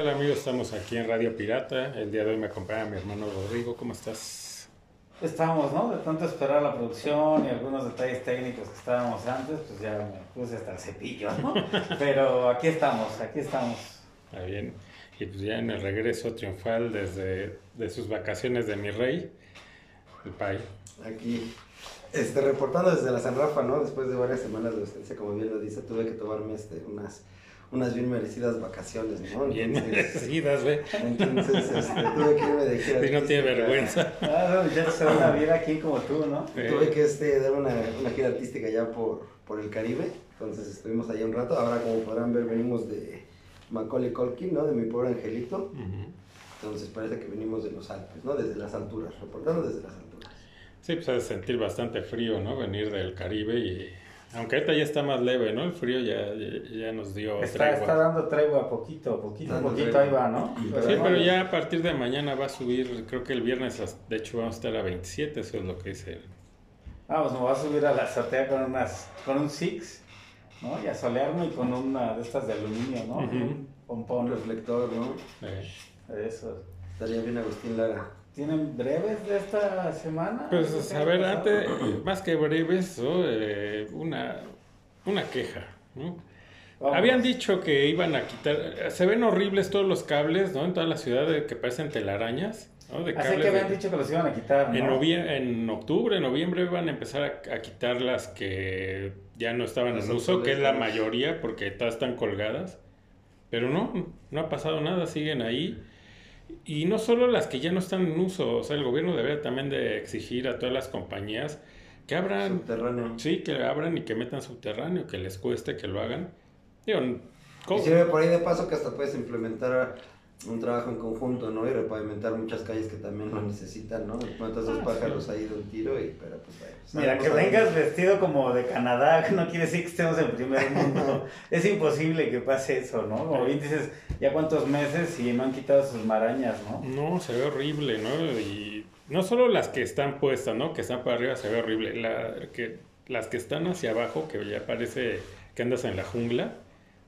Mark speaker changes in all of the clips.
Speaker 1: Hola amigos, estamos aquí en Radio Pirata. El día de hoy me acompaña mi hermano Rodrigo. ¿Cómo estás?
Speaker 2: Estamos, ¿no? De tanto esperar la producción y algunos detalles técnicos que estábamos antes, pues ya me puse hasta el cepillo, ¿no? Pero aquí estamos, aquí estamos.
Speaker 1: Está bien. Y pues ya en el regreso triunfal desde de sus vacaciones de mi rey, el Pai.
Speaker 3: Aquí, este, reportando desde la San Rafa, ¿no? Después de varias semanas de ausencia, como bien lo dice, tuve que tomarme este, unas, unas bien merecidas vacaciones, ¿no?
Speaker 1: Bien
Speaker 3: Entonces,
Speaker 1: merecidas, güey.
Speaker 3: entonces este, tuve que irme de gira.
Speaker 1: Y no tiene vergüenza.
Speaker 2: Claro, ya se van a ver aquí como tú, ¿no?
Speaker 1: Eh,
Speaker 3: Tuve que este, dar una, una gira artística ya por, por el Caribe, entonces estuvimos allá un rato. Ahora, como podrán ver, venimos de Macaulay Culkin, ¿no? De mi pobre angelito. Entonces parece que venimos de los Alpes, ¿no? Desde las alturas, reportando desde las alturas.
Speaker 1: Sí, pues has de sentir bastante frío, ¿no? Venir del Caribe y... Aunque ahorita ya está más leve, ¿no? El frío ya, ya, ya nos dio
Speaker 2: Está,
Speaker 1: tregua.
Speaker 2: está dando tregua poquito, poquito,
Speaker 3: Dando
Speaker 2: poquito,
Speaker 3: tregua.
Speaker 2: ahí va, ¿no?
Speaker 1: Sí,
Speaker 2: no,
Speaker 1: pero ya a partir de mañana va a subir, creo que el viernes, de hecho vamos a estar a 27, eso es lo que dice.
Speaker 2: Vamos, me voy a subir a la azotea con unas, con un Six, ¿no? Y a solearme y con una de estas de aluminio, ¿no?
Speaker 1: Ujú.
Speaker 2: Un
Speaker 3: Un
Speaker 2: pompón,
Speaker 3: reflector, ¿no?
Speaker 1: Eh,
Speaker 2: eso.
Speaker 3: Estaría bien Agustín Lara.
Speaker 2: ¿Tienen breves de esta semana?
Speaker 1: Pues,
Speaker 2: ¿Qué
Speaker 1: a ver, antes, más que breves. Eh, una, una queja, ¿no?
Speaker 2: Vamos.
Speaker 1: Habían dicho que iban a quitar, se ven horribles todos los cables, ¿no? En toda la ciudad de- que parecen telarañas, ¿no? De
Speaker 2: Así que habían
Speaker 1: de-
Speaker 2: dicho que los iban a quitar, ¿no?
Speaker 1: En, novie- en octubre, noviembre iban a empezar a, a quitar las que ya no estaban en uso, que es la mayoría, porque todas están colgadas. Pero no, no ha pasado nada, siguen ahí. Y no solo las que ya no están en uso, o sea, el gobierno debería también de exigir a todas las compañías que abran,
Speaker 3: Subterráneo.
Speaker 1: sí, que abran y que metan subterráneo, que les cueste que lo hagan. Digo,
Speaker 3: Y sirve por ahí de paso que hasta puedes implementar un trabajo en conjunto, ¿no? Y repavimentar muchas calles que también lo necesitan, ¿no? Matas dos
Speaker 1: Ah,
Speaker 3: pájaros ahí de un tiro y, pero pues bueno.
Speaker 2: Mira, que vengas vestido como de Canadá no quiere decir que estemos en primer mundo. es imposible que pase eso, ¿no? Como bien dices, ya cuántos meses y no han quitado sus marañas, ¿no?
Speaker 1: No, se ve horrible, ¿no? Y no solo las que están puestas, ¿no? Que están para arriba se ve horrible. La, que, las que están hacia abajo, que ya parece que andas en la jungla,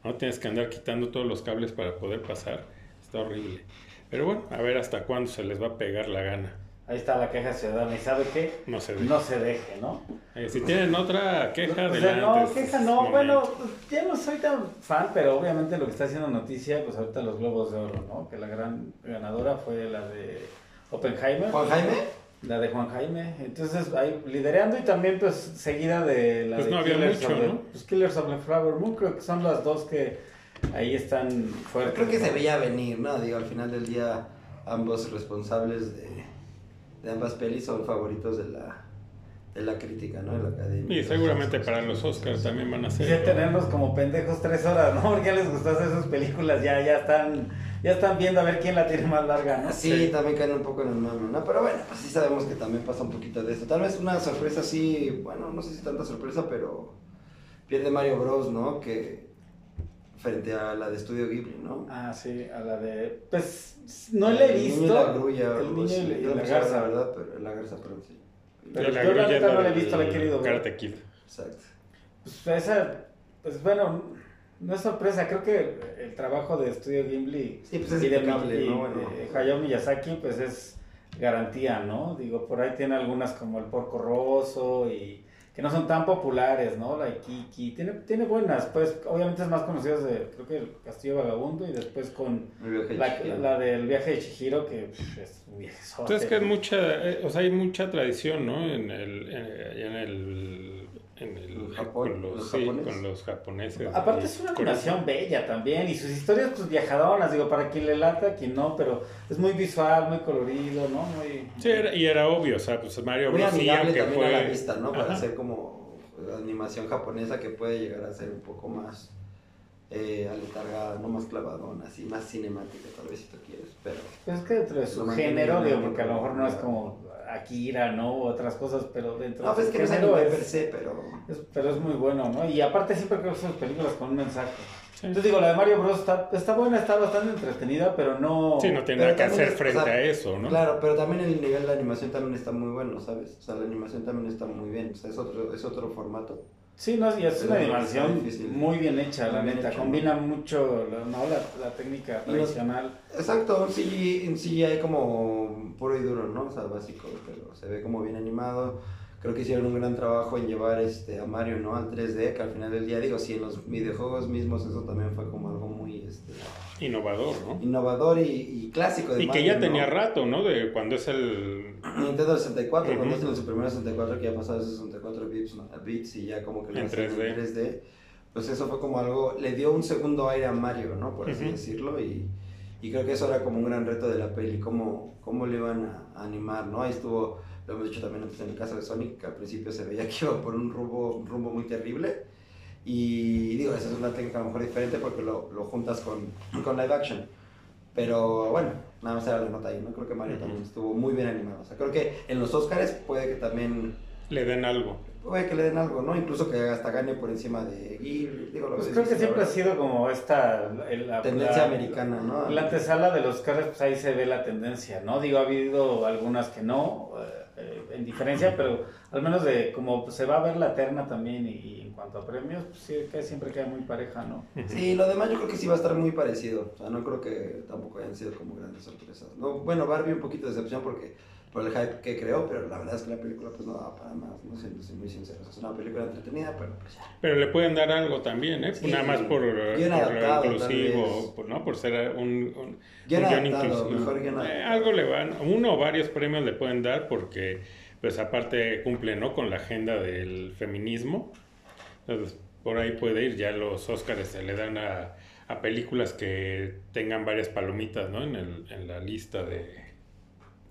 Speaker 1: ¿no? Tienes que andar quitando todos los cables para poder pasar. Está horrible. Pero bueno, a ver hasta cuándo se les va a pegar la gana.
Speaker 2: Ahí está la queja ciudadana. ¿Y sabe qué?
Speaker 1: No se ve.
Speaker 2: No se deje, ¿no?
Speaker 1: Eh, si tienen otra queja,
Speaker 2: O sea,
Speaker 1: adelante.
Speaker 2: no, queja no.
Speaker 1: momento.
Speaker 2: Bueno, ya no soy tan fan, pero obviamente lo que está haciendo noticia, pues ahorita los Globos de Oro, ¿no? Que la gran ganadora fue la de Oppenheimer.
Speaker 3: Juan Jaime,
Speaker 2: La de Juan Jaime. Entonces, ahí liderando y también, pues, seguida de la
Speaker 1: Pues
Speaker 2: de
Speaker 1: no había
Speaker 2: Killers,
Speaker 1: mucho,
Speaker 2: of the,
Speaker 1: ¿no?
Speaker 2: pues, Killers of the Flower Moon. Creo que son las dos que ahí están
Speaker 3: yo
Speaker 2: fuertes.
Speaker 3: creo que
Speaker 2: ¿no?
Speaker 3: se veía venir, ¿no? Digo, al final del día, ambos responsables de, de ambas pelis son favoritos de la, de la crítica, ¿no? De la academia.
Speaker 1: Y seguramente para los Oscars también van a
Speaker 2: Sí,
Speaker 1: ser.
Speaker 2: tenernos como pendejos tres horas, ¿no? Porque ya les gustó hacer sus películas, ya, ya están, ya están viendo a ver quién la tiene más larga, ¿no?
Speaker 3: Sí, también caen un poco en el mame, ¿no? Pero bueno, pues sí sabemos que también pasa un poquito de eso. Tal vez una sorpresa así, bueno, no sé si tanta sorpresa, pero pierde Mario Bros, ¿no? Que frente a la de Estudio Ghibli, ¿no?
Speaker 2: Ah, sí, a la de. Pues no la he
Speaker 3: El niño y
Speaker 2: visto.
Speaker 3: la grulla,
Speaker 2: el niño
Speaker 3: sí,
Speaker 2: y la- garza.
Speaker 3: La verdad, pero la garza, perdón, sí.
Speaker 2: Pero
Speaker 1: la
Speaker 2: yo
Speaker 1: grulla
Speaker 2: no la he visto, la he querido ver.
Speaker 1: Karate Kid.
Speaker 3: Exacto.
Speaker 2: Pues esa, pues bueno, no es sorpresa, creo que el trabajo de Estudio Ghibli
Speaker 3: Sí, pues es
Speaker 2: y de,
Speaker 3: impecable,
Speaker 2: y
Speaker 3: ¿no? Bueno.
Speaker 2: Hayao Miyazaki, pues es garantía, ¿no? Digo, por ahí tiene algunas como El Porco Rosso y que no son tan populares, ¿no? La Ikiki, tiene, tiene buenas, pues obviamente es más conocido de, creo que El Castillo Vagabundo y después con
Speaker 3: de
Speaker 2: la, del viaje de Chihiro, que pff, es un viaje
Speaker 1: Entonces que es mucha, eh, o sea, hay mucha tradición, ¿no? En el, en, en el, en el,
Speaker 3: ¿En Japón?
Speaker 1: con los,
Speaker 3: ¿Los
Speaker 1: sí,
Speaker 3: japoneses?
Speaker 1: con los japoneses.
Speaker 2: Aparte es una animación bella también y sus historias pues viajadoras, digo, para quien le lata, quien no, pero es muy visual, muy colorido, ¿no? Muy...
Speaker 1: Sí, era- y era obvio, o sea, pues Mario
Speaker 3: Muy
Speaker 1: Bros. sí,
Speaker 3: amigable también
Speaker 1: fue...
Speaker 3: a la vista, ¿no? Para
Speaker 1: Ajá.
Speaker 3: hacer como animación japonesa que puede llegar a ser un poco más eh, aletargada, no más clavadona, así más cinemática tal vez si tú quieres, pero
Speaker 2: Pues es que dentro de su género, digo, porque a lo mejor no es como Akira, ¿no? U otras cosas, pero dentro
Speaker 3: no,
Speaker 2: de
Speaker 3: pues es que no anime
Speaker 2: es-
Speaker 3: per se, pero
Speaker 2: es- pero es muy bueno, ¿no? Y aparte siempre creo que son películas con un mensaje.
Speaker 1: Sí.
Speaker 2: Entonces digo, la de Mario Bros. está, está buena, está bastante entretenida, pero no...
Speaker 1: Sí, no tiene nada que hacer
Speaker 3: es-
Speaker 1: frente
Speaker 3: o sea,
Speaker 1: a eso, ¿no?
Speaker 3: claro, pero también el nivel de animación también está muy bueno, ¿sabes? O sea, la animación también está muy bien, o sea, es otro, es otro formato.
Speaker 2: Sí, no, y es una animación muy bien hecha, la
Speaker 3: bien
Speaker 2: neta. Combina mucho la, ¿no? la, la técnica tradicional.
Speaker 3: Exacto, un CGI, un CGI como puro y duro, ¿no? O sea, básico, pero se ve como bien animado. Creo que hicieron un gran trabajo en llevar este, a Mario, ¿no? Al 3D, que al final del día, digo, sí, en los videojuegos mismos eso también fue como algo muy este,
Speaker 1: Innovador, ¿no?
Speaker 3: innovador y, y clásico de
Speaker 1: Y que
Speaker 3: Mario,
Speaker 1: ya
Speaker 3: ¿no?
Speaker 1: tenía rato, ¿no? De cuando es el...
Speaker 3: Nintendo 64, cuando
Speaker 1: Ujú.
Speaker 3: es en su primer 64 que ya pasaba esos 64 bits, bits y ya como que lo
Speaker 1: En
Speaker 3: hacían
Speaker 1: 3D.
Speaker 3: en 3D, pues eso fue como algo, le dio un segundo aire a Mario, ¿no? Por así
Speaker 1: Ujú.
Speaker 3: decirlo, y, y creo que eso era como un gran reto de la peli, cómo, cómo le iban a, a animar, ¿no? Ahí estuvo, lo hemos dicho también antes en el caso de Sonic, que al principio se veía que iba por un rumbo, un rumbo muy terrible, y digo, esa es una técnica a lo mejor diferente porque lo, lo juntas con, con live action. Pero bueno, nada más era la nota ahí, ¿no? Creo que Mario también estuvo muy bien animado. O sea, creo que en los Oscars puede que también,
Speaker 1: Le den algo.
Speaker 3: Puede que le den algo, ¿no? Incluso que hasta gane por encima de Ghibli, digo, lo
Speaker 2: Pues creo que siempre ha sido como esta... el- la,
Speaker 3: tendencia
Speaker 2: la-
Speaker 3: americana, ¿no?
Speaker 2: La antesala de los carros, pues ahí se ve la tendencia, ¿no? Digo, ha habido algunas que no, eh, eh, en diferencia, pero al menos de como pues, se va a ver la terna también y, y en cuanto a premios, pues sí, que siempre queda muy pareja, ¿no?
Speaker 3: Sí, lo demás yo creo que sí va a estar muy parecido. O sea, no creo que tampoco hayan sido como grandes sorpresas. No, bueno, Barbie un poquito de decepción porque por el hype que creó, pero la verdad es que la película pues no daba para más, no sé, soy muy sincero. Es una película entretenida, pero pues ya.
Speaker 1: Pero le pueden dar algo también, ¿eh?
Speaker 3: Sí,
Speaker 1: Nada más por, por
Speaker 3: adaptado,
Speaker 1: inclusivo, por, ¿no? Por ser un, un,
Speaker 3: Bien
Speaker 1: un guion
Speaker 3: adaptado,
Speaker 1: inclusivo.
Speaker 3: mejor guion
Speaker 1: Eh, algo le van, uno o varios premios le pueden dar porque, pues aparte cumple, ¿no? Con la agenda del feminismo. Entonces, por ahí puede ir. Ya los Óscares se le dan a, a películas que tengan varias palomitas, ¿no? En, el, en la lista de-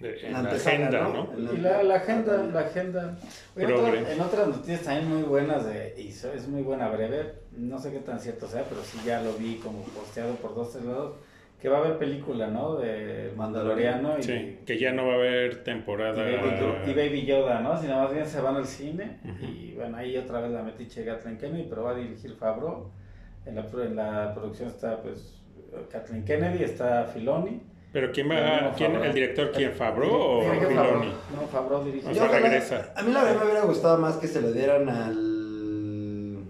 Speaker 1: en
Speaker 3: La
Speaker 1: la agenda,
Speaker 3: ¿no?
Speaker 1: ¿no?
Speaker 3: En
Speaker 2: Y la, la agenda, la agenda. Oye, otra- en otras noticias también muy buenas de, y so- es muy buena breve, no sé qué tan cierto sea, pero sí ya lo vi como posteado por dos, tres lados, que va a haber película, ¿no? De Mandaloriano y,
Speaker 1: Sí, que ya no va a haber
Speaker 2: y,
Speaker 1: temporada.
Speaker 2: Baby, y Baby Yoda, ¿no? Sino más bien se van al cine
Speaker 1: Ujú.
Speaker 2: y bueno, ahí otra vez la metiche Kathleen Kennedy, pero va a dirigir Favreau. En la, pro- en la producción está pues Kathleen Kennedy, está Filoni.
Speaker 1: Pero quién va, quién, el director quién, Favreau o Filoni.
Speaker 2: No, Favreau dirige.
Speaker 1: O sea, regresa.
Speaker 3: A mí la verdad me hubiera gustado más que se lo dieran al...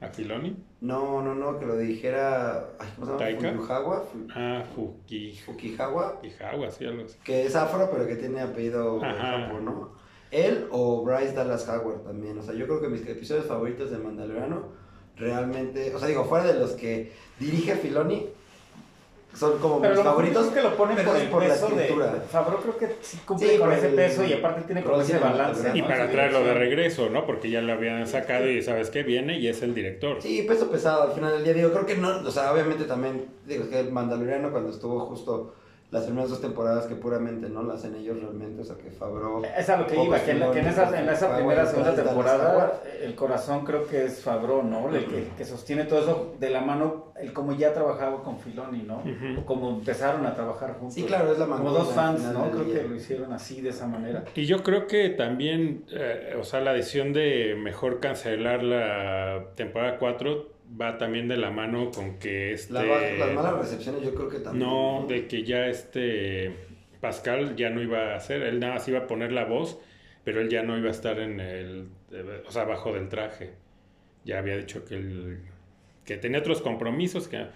Speaker 1: ¿A Filoni?
Speaker 3: No, no, no, que lo dijera... Ay, ¿Cómo se llama?
Speaker 1: ¿Taika?
Speaker 3: Fujisawa, Fu-
Speaker 1: Ah, Fuki,
Speaker 3: Fujisawa,
Speaker 1: Fujisawa, sí, algo así.
Speaker 3: que es afro, pero que tiene apellido. Japón, ¿no? Él o Bryce Dallas Howard también. O sea, yo creo que mis episodios favoritos de Mandaloriano realmente, o sea, digo, fuera de los que dirige Filoni, son como
Speaker 2: Pero
Speaker 3: mis favoritos.
Speaker 2: favoritos que lo ponen
Speaker 3: pero
Speaker 2: por
Speaker 3: es
Speaker 2: el
Speaker 3: por la
Speaker 2: peso de
Speaker 3: escritura.
Speaker 2: Favreau creo que sí cumple
Speaker 3: Sí,
Speaker 2: con ese
Speaker 3: el
Speaker 2: peso y aparte tiene como ese balance.
Speaker 1: Y para traerlo de regreso, ¿no? Porque ya lo habían sacado y sabes que viene y es el director.
Speaker 3: Sí, peso pesado al final del día. Digo, creo que no, o sea, obviamente también, digo, que el Mandaloriano cuando estuvo justo las primeras dos temporadas que puramente no las hacen ellos realmente, o sea, que Favreau...
Speaker 2: Es a lo que iba, que en, la- que en esa, en esa primera, segunda temporada, el corazón creo que es Favreau, ¿no? El que, que sostiene todo eso de la mano, el como ya trabajaba con Filoni, ¿no?
Speaker 1: Ujú.
Speaker 2: O como empezaron a trabajar juntos.
Speaker 3: Sí, claro, es la
Speaker 2: Como
Speaker 3: mancuerna
Speaker 2: dos fans, ¿no? Creo
Speaker 3: día.
Speaker 2: que lo hicieron así, de esa manera.
Speaker 1: Y yo creo que también, eh, o sea, la decisión de mejor cancelar la temporada 4 va también de la mano con que este...
Speaker 3: La las malas recepciones yo creo que también.
Speaker 1: No, de que ya este Pascal ya no iba a hacer, él nada más iba a poner la voz, pero él ya no iba a estar en el, eh, o sea, abajo del traje. Ya había dicho que él, que tenía otros compromisos, que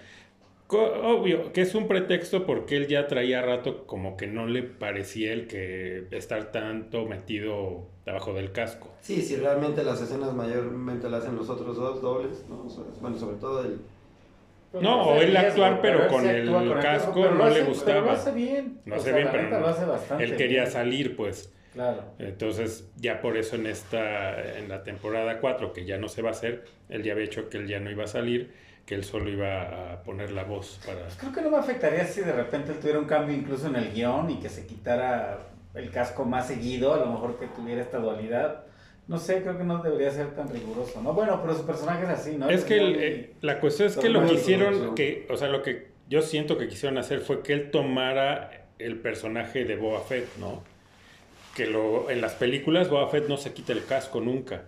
Speaker 1: obvio, que es un pretexto porque él ya traía rato como que no le parecía el que estar tanto metido abajo del casco.
Speaker 3: Sí, si realmente las escenas mayormente las hacen los otros dos dobles, Bueno, sobre todo el...
Speaker 1: No, o él actuar, pero con el casco no le
Speaker 2: hace-
Speaker 1: gustaba.
Speaker 2: Pero lo hace bien.
Speaker 1: No
Speaker 2: sea,
Speaker 1: bien, pero
Speaker 2: neta
Speaker 1: no.
Speaker 2: lo hace bastante
Speaker 1: Él quería
Speaker 2: bien.
Speaker 1: salir, pues.
Speaker 2: Claro.
Speaker 1: Entonces, ya por eso en esta, en la temporada 4, que ya no se va a hacer, él ya había hecho que él ya no iba a salir, que él solo iba a poner la voz para...
Speaker 2: Creo que no me afectaría si de repente él tuviera un cambio incluso en el guion y que se quitara el casco más seguido, a lo mejor que tuviera esta dualidad. No sé, creo que no debería ser tan riguroso, ¿no? Bueno, pero su personaje es así, ¿no?
Speaker 1: Es que el- eh, la cuestión es que lo que hicieron, que, o sea, lo que yo siento que quisieron hacer fue que él tomara el personaje de Boba Fett, ¿no? Que lo, en las películas Boba Fett no se quita el casco nunca.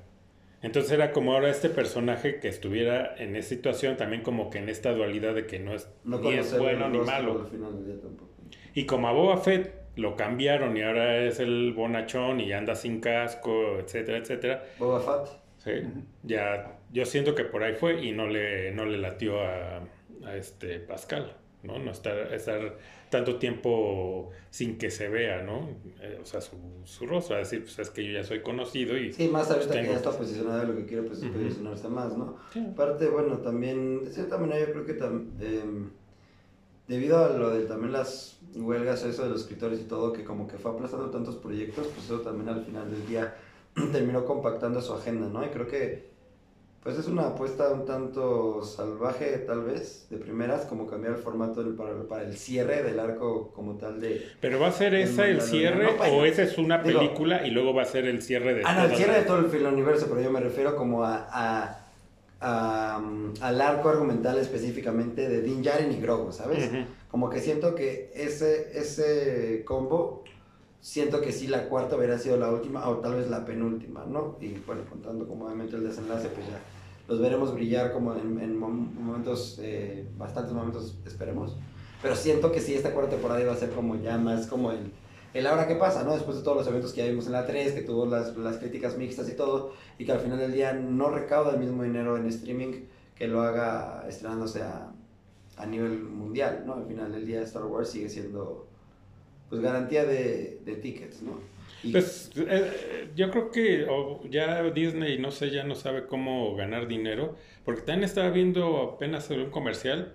Speaker 1: Entonces era como ahora este personaje que estuviera en esa situación, también como que en esta dualidad de que no es
Speaker 3: No
Speaker 1: ni es bueno ni malo.
Speaker 3: Al final del día tampoco.
Speaker 1: Y como a Boba Fett lo cambiaron y ahora es el bonachón y anda sin casco, etcétera, etcétera.
Speaker 3: Boba Fett.
Speaker 1: Sí, ya, yo siento que por ahí fue y no le, no le latió a, a este Pascal, ¿no? No estar, estar tanto tiempo sin que se vea, ¿no? Eh, o sea, su, su rostro, decir, pues es que yo ya soy conocido y...
Speaker 3: Sí, más ahorita
Speaker 1: pues,
Speaker 3: que
Speaker 1: tengo-
Speaker 3: ya está posicionado lo que quiere pues,
Speaker 1: Ujú.
Speaker 3: posicionarse más, ¿no?
Speaker 1: Sí.
Speaker 3: Aparte, bueno, también, de cierta manera yo creo que tam- em, debido a lo de también las huelgas, eso de los escritores y todo, que como que fue aplazando tantos proyectos, pues eso también al final del día terminó compactando su agenda, ¿no? Y creo que pues es una apuesta un tanto salvaje tal vez, de primeras, como cambiar el formato del- para, para el cierre del arco como tal de...
Speaker 1: Pero va a ser esa el cierre o esa es una
Speaker 3: digo-
Speaker 1: película y luego va a ser el cierre de...
Speaker 3: Ah, no, el cierre de todo el filo universo, pero yo me refiero como a, a- a, um, al arco argumental específicamente de Din Djarin y Grogu, ¿sabes? Como que siento que ese, ese combo, siento que sí la cuarta hubiera sido la última o tal vez la penúltima, ¿no? Y bueno, contando como obviamente el desenlace, pues ya los veremos brillar como en, en mom- momentos, eh, bastantes momentos, esperemos. Pero siento que sí, esta cuarta temporada iba a ser como ya más como el, el ahora qué pasa, ¿no? Después de todos los eventos que ya vimos en la 3, que tuvo las, las críticas mixtas y todo, y que al final del día no recauda el mismo dinero en streaming que lo haga estrenándose a, a nivel mundial, ¿no? Al final del día Star Wars sigue siendo pues garantía de, de tickets, ¿no?
Speaker 1: Pues eh, yo creo que ya Disney, no sé, ya no sabe cómo ganar dinero, porque también estaba viendo apenas un comercial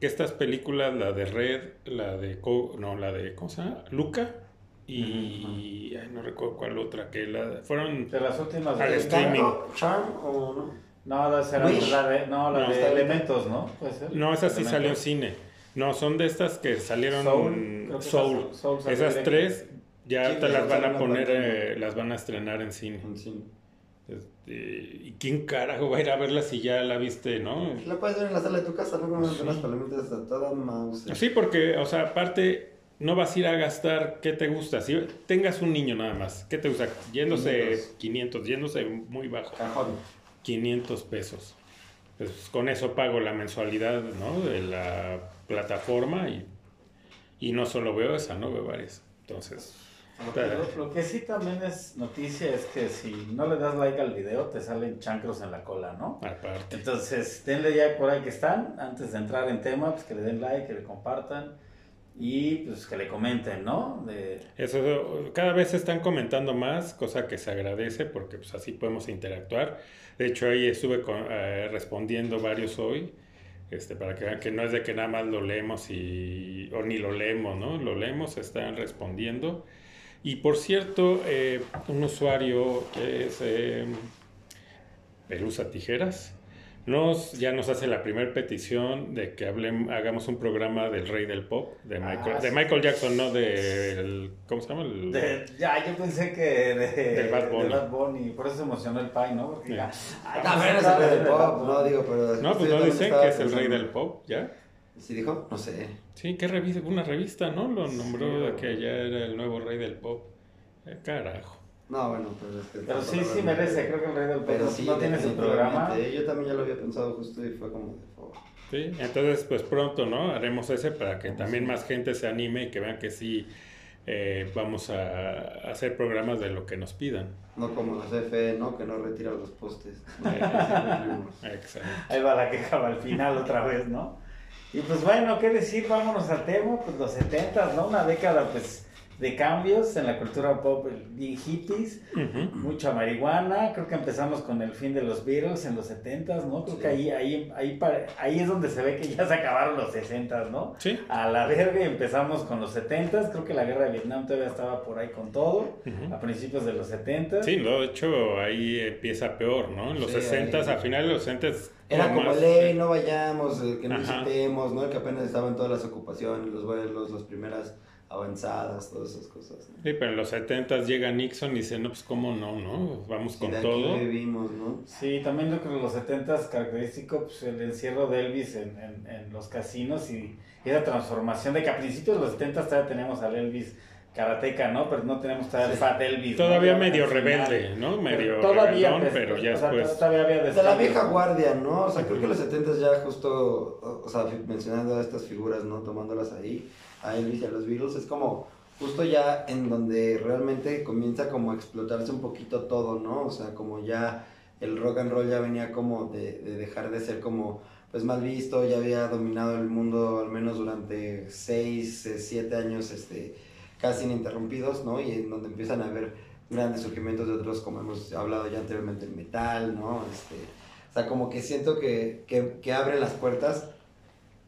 Speaker 1: que estas películas, la de Red, la de, no, la de, ¿cómo se llama? Luca y, ay, no recuerdo cuál otra, que la, fueron,
Speaker 2: De las últimas
Speaker 1: Al
Speaker 2: de-
Speaker 1: streaming.
Speaker 3: Charm o no?
Speaker 2: No,
Speaker 3: Wish.
Speaker 2: la de, no, la
Speaker 1: No,
Speaker 2: de elementos, ¿no? Puede ser.
Speaker 1: no, esa sí
Speaker 2: Elementos.
Speaker 1: salió en cine, no, son de estas que salieron
Speaker 2: Soul,
Speaker 1: Soul,
Speaker 2: Soul-
Speaker 1: esas
Speaker 2: directo.
Speaker 1: tres ya
Speaker 3: Sí,
Speaker 1: te las van a poner, eh, las van a estrenar en cine.
Speaker 3: En cine.
Speaker 1: Este, ¿Y quién carajo va a ir a verla si ya la viste, no?
Speaker 3: La puedes ver en la sala de tu casa, ¿no? Como las palomitas a toda mouse.
Speaker 1: Sí, porque, o sea, aparte, no vas a ir a gastar, ¿qué te gusta? Si tengas un niño nada más, ¿qué te gusta? Yéndose 500, yéndose muy bajo,
Speaker 3: Cajón.
Speaker 1: 500 pesos. Pues con eso pago la mensualidad, ¿no? De la plataforma y, y no solo veo esa, ¿no? Veo varias. Entonces,
Speaker 2: Lo que, lo- lo que sí también es noticia es que si no le das like al video te salen chancros en la cola, ¿no?
Speaker 1: aparte.
Speaker 2: Entonces, denle ya por ahí que están, antes de entrar en tema, pues que le den like, que le compartan y pues que le comenten, ¿no? De,
Speaker 1: Eso, cada vez se están comentando más, cosa que se agradece porque pues así podemos interactuar. De hecho, ahí estuve eh, respondiendo varios hoy, este, para que vean que no es de que nada más lo leemos y, o ni lo leemos, ¿no? Lo leemos, están respondiendo. Y por cierto, eh, un usuario que es eh, Tijeras, nos, ya nos hace la primera petición de que hablem- hagamos un programa del rey del pop, de Michael,
Speaker 2: Ah,
Speaker 1: de
Speaker 2: sí.
Speaker 1: Michael Jackson, no del, ¿cómo se llama? El-
Speaker 2: de- ya, yo pensé que de,
Speaker 1: Del Bad Bunny.
Speaker 2: de Bad Bunny, por eso se emocionó el Pai, ¿no? Porque
Speaker 1: Sí.
Speaker 2: ya,
Speaker 3: Ah, pero es el rey del
Speaker 2: de
Speaker 3: pop, no digo, pero.
Speaker 1: no, pues no dicen que es el rey del pop, ¿ya?
Speaker 3: ¿Sí dijo? No sé.
Speaker 1: Sí, ¿qué revista? Una revista, ¿no? Lo nombró
Speaker 2: Sí,
Speaker 1: de que ya era el nuevo rey del pop. Eh, carajo.
Speaker 3: No, bueno, pero es que.
Speaker 2: Pero sí, sí merece, creo que el rey del
Speaker 3: Pero
Speaker 2: no-
Speaker 3: sí,
Speaker 2: no tiene su programa.
Speaker 3: Yo también ya lo había pensado justo y fue como de favor.
Speaker 1: Sí, entonces pues pronto, ¿no? Haremos ese para que también más gente se anime y que vean que sí eh, vamos a hacer programas de lo que nos pidan.
Speaker 3: No como la CFE, ¿no? Que no retira los postes.
Speaker 1: Exacto.
Speaker 2: Ahí va la queja al final otra vez, ¿no? Y pues bueno, ¿qué decir? Vámonos al tema, pues los 70 ¿no? Una década pues de cambios en la cultura pop, bien hippies,
Speaker 1: Ujú.
Speaker 2: mucha marihuana, creo que empezamos con el fin de los Beatles en los 70 ¿no? Creo
Speaker 3: Sí.
Speaker 2: que ahí, ahí, ahí, ahí es donde se ve que ya se acabaron los 60 ¿no?
Speaker 1: Sí.
Speaker 2: A la verga y empezamos con los 70 creo que la guerra de Vietnam todavía estaba por ahí con todo,
Speaker 1: Ujú.
Speaker 2: a principios de los 70
Speaker 1: Sí, no, de hecho ahí empieza peor, ¿no? En los
Speaker 3: Sí,
Speaker 1: 60
Speaker 3: ahí-
Speaker 1: a finales de los 60
Speaker 3: Era como
Speaker 1: más-
Speaker 3: ley, no vayamos, eh, que no
Speaker 1: Ajá.
Speaker 3: visitemos, ¿no? Que apenas estaban todas las ocupaciones, los vuelos, las primeras avanzadas, todas esas cosas. ¿no?
Speaker 1: Sí, pero en los 70 llega Nixon y dice, no, pues cómo no, ¿no? Vamos
Speaker 3: Y
Speaker 1: con
Speaker 3: de aquí
Speaker 1: todo.
Speaker 3: vivimos, ¿no?
Speaker 2: Sí, también yo creo que en los 70 característico pues, el encierro de Elvis en, en, en los casinos y, y esa transformación de que a principios de los 70 todavía tenemos al Elvis karateca, ¿no? Pero no tenemos todavía el. Fat Elvis. ¿no?
Speaker 1: Todavía
Speaker 2: Ya
Speaker 1: medio rebelde, ¿no? Medio
Speaker 2: todavía,
Speaker 1: rebeldón,
Speaker 2: pues,
Speaker 1: pero ya
Speaker 2: o sea,
Speaker 1: después...
Speaker 2: todavía había
Speaker 3: De la vieja
Speaker 2: ¿no?
Speaker 3: guardia, ¿no? O sea, creo que los 70 ya justo, o o sea, mencionando a estas figuras, ¿no? Tomándolas ahí, a Elvis y a los Beatles, es como justo ya en donde realmente comienza como a explotarse un poquito todo, ¿no? O sea, como ya el rock and roll ya venía como de, de dejar de ser como pues mal visto, ya había dominado el mundo al menos durante 6, 7 años este, casi ininterrumpidos, ¿no? Y en donde empiezan a haber grandes surgimientos de otros, como hemos hablado ya anteriormente, el metal, ¿no? Este, o sea, como que siento que, que, que abren las puertas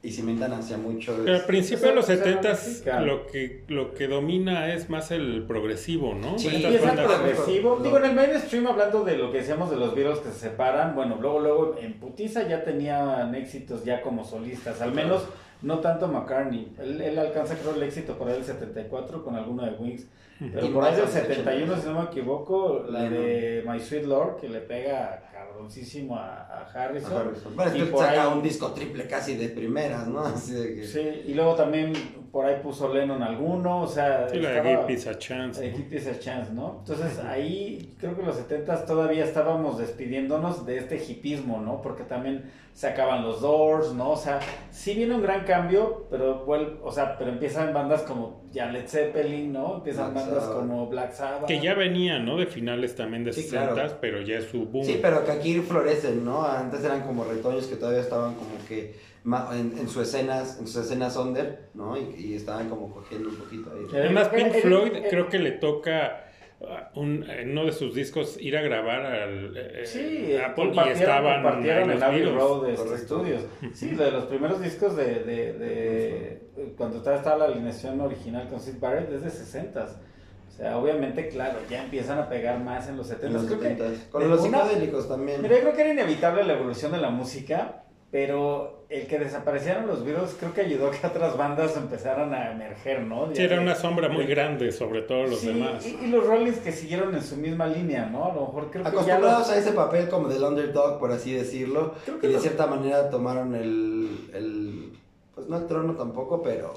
Speaker 3: y cimentan hacia mucho.
Speaker 1: Pero al principio de los
Speaker 2: Eso- eso
Speaker 1: 70
Speaker 2: significa.
Speaker 1: lo que, lo que domina es más el progresivo, ¿no?
Speaker 3: Sí,
Speaker 1: Estas
Speaker 2: es el progresivo.
Speaker 3: Lo-
Speaker 2: Digo, en el mainstream, hablando de lo que decíamos de los Beatles que se separan, bueno, luego, luego en Putiza ya tenían éxitos ya como solistas, al menos no tanto McCartney. Él, él alcanza, creo, el éxito por ahí del 74 con alguno de Wings. Pero
Speaker 3: Y
Speaker 2: por ahí del
Speaker 3: al
Speaker 2: 71, si no me equivoco, la
Speaker 3: Lennon.
Speaker 2: de My Sweet Lord, que le pega cabroncísimo a, a Harrison.
Speaker 3: Ajá, Bueno,
Speaker 2: Y por
Speaker 3: saca
Speaker 2: ahí-
Speaker 3: un disco triple casi de primeras, ¿no? Así de que...
Speaker 2: Sí, y luego también por ahí puso Lennon alguno, o sea,
Speaker 1: Sí, la de
Speaker 2: estaba-
Speaker 1: Give Peace a Chance.
Speaker 2: Eh,
Speaker 1: ¿no?
Speaker 2: Give Peace a Chance, ¿no? Entonces ahí creo que en los 70 todavía estábamos despidiéndonos de este hipismo, ¿no? Porque también sacaban los Doors, ¿no? O sea, sí viene un gran cambio, pero vuel- o sea, pero empiezan bandas como ya Led Zeppelin, ¿no? Empiezan
Speaker 3: Black
Speaker 2: bandas
Speaker 3: Sabbath.
Speaker 2: como Black Sabbath.
Speaker 1: Que ya venían, ¿no? De finales también de
Speaker 3: Sí,
Speaker 1: 60
Speaker 3: claro.
Speaker 1: pero ya es su boom.
Speaker 3: Sí, pero que aquí florecen, ¿no? Antes eran como retoños que todavía estaban como que ma- en, en sus escenas, en sus escenas under, ¿no? Y, y estaban como cogiendo un poquito ahí.
Speaker 1: Además, Pink Floyd creo que le toca un, en uno de sus discos ir a grabar al eh,
Speaker 2: Sí,
Speaker 1: Apple y estaban
Speaker 2: compartieron en
Speaker 1: los
Speaker 2: Abbey. Road. Studios. Sí, de los primeros discos de, de, de- cuando estaba, estaba la alineación original con Sid Barrett desde 60 O sea, obviamente, claro, ya empiezan a pegar más en los 70
Speaker 3: En los
Speaker 2: Creo que
Speaker 3: 70s. Con
Speaker 2: de
Speaker 3: los psicodélicos también.
Speaker 2: Mira, yo creo que era inevitable la evolución de la música, pero el que desaparecieran los Beatles creo que ayudó a que otras bandas empezaran a emerger, ¿no?
Speaker 1: Sí, era
Speaker 2: que-
Speaker 1: una sombra muy grande sobre todos los
Speaker 2: Sí,
Speaker 1: demás.
Speaker 2: Y, y los Rollins que siguieron en su misma línea, ¿no? A lo mejor creo que ya
Speaker 3: Acostumbrados
Speaker 2: los-
Speaker 3: a ese papel como del underdog, por así decirlo,
Speaker 2: Creo que
Speaker 3: y de
Speaker 2: los-
Speaker 3: cierta manera tomaron el, el, pues no el trono tampoco, pero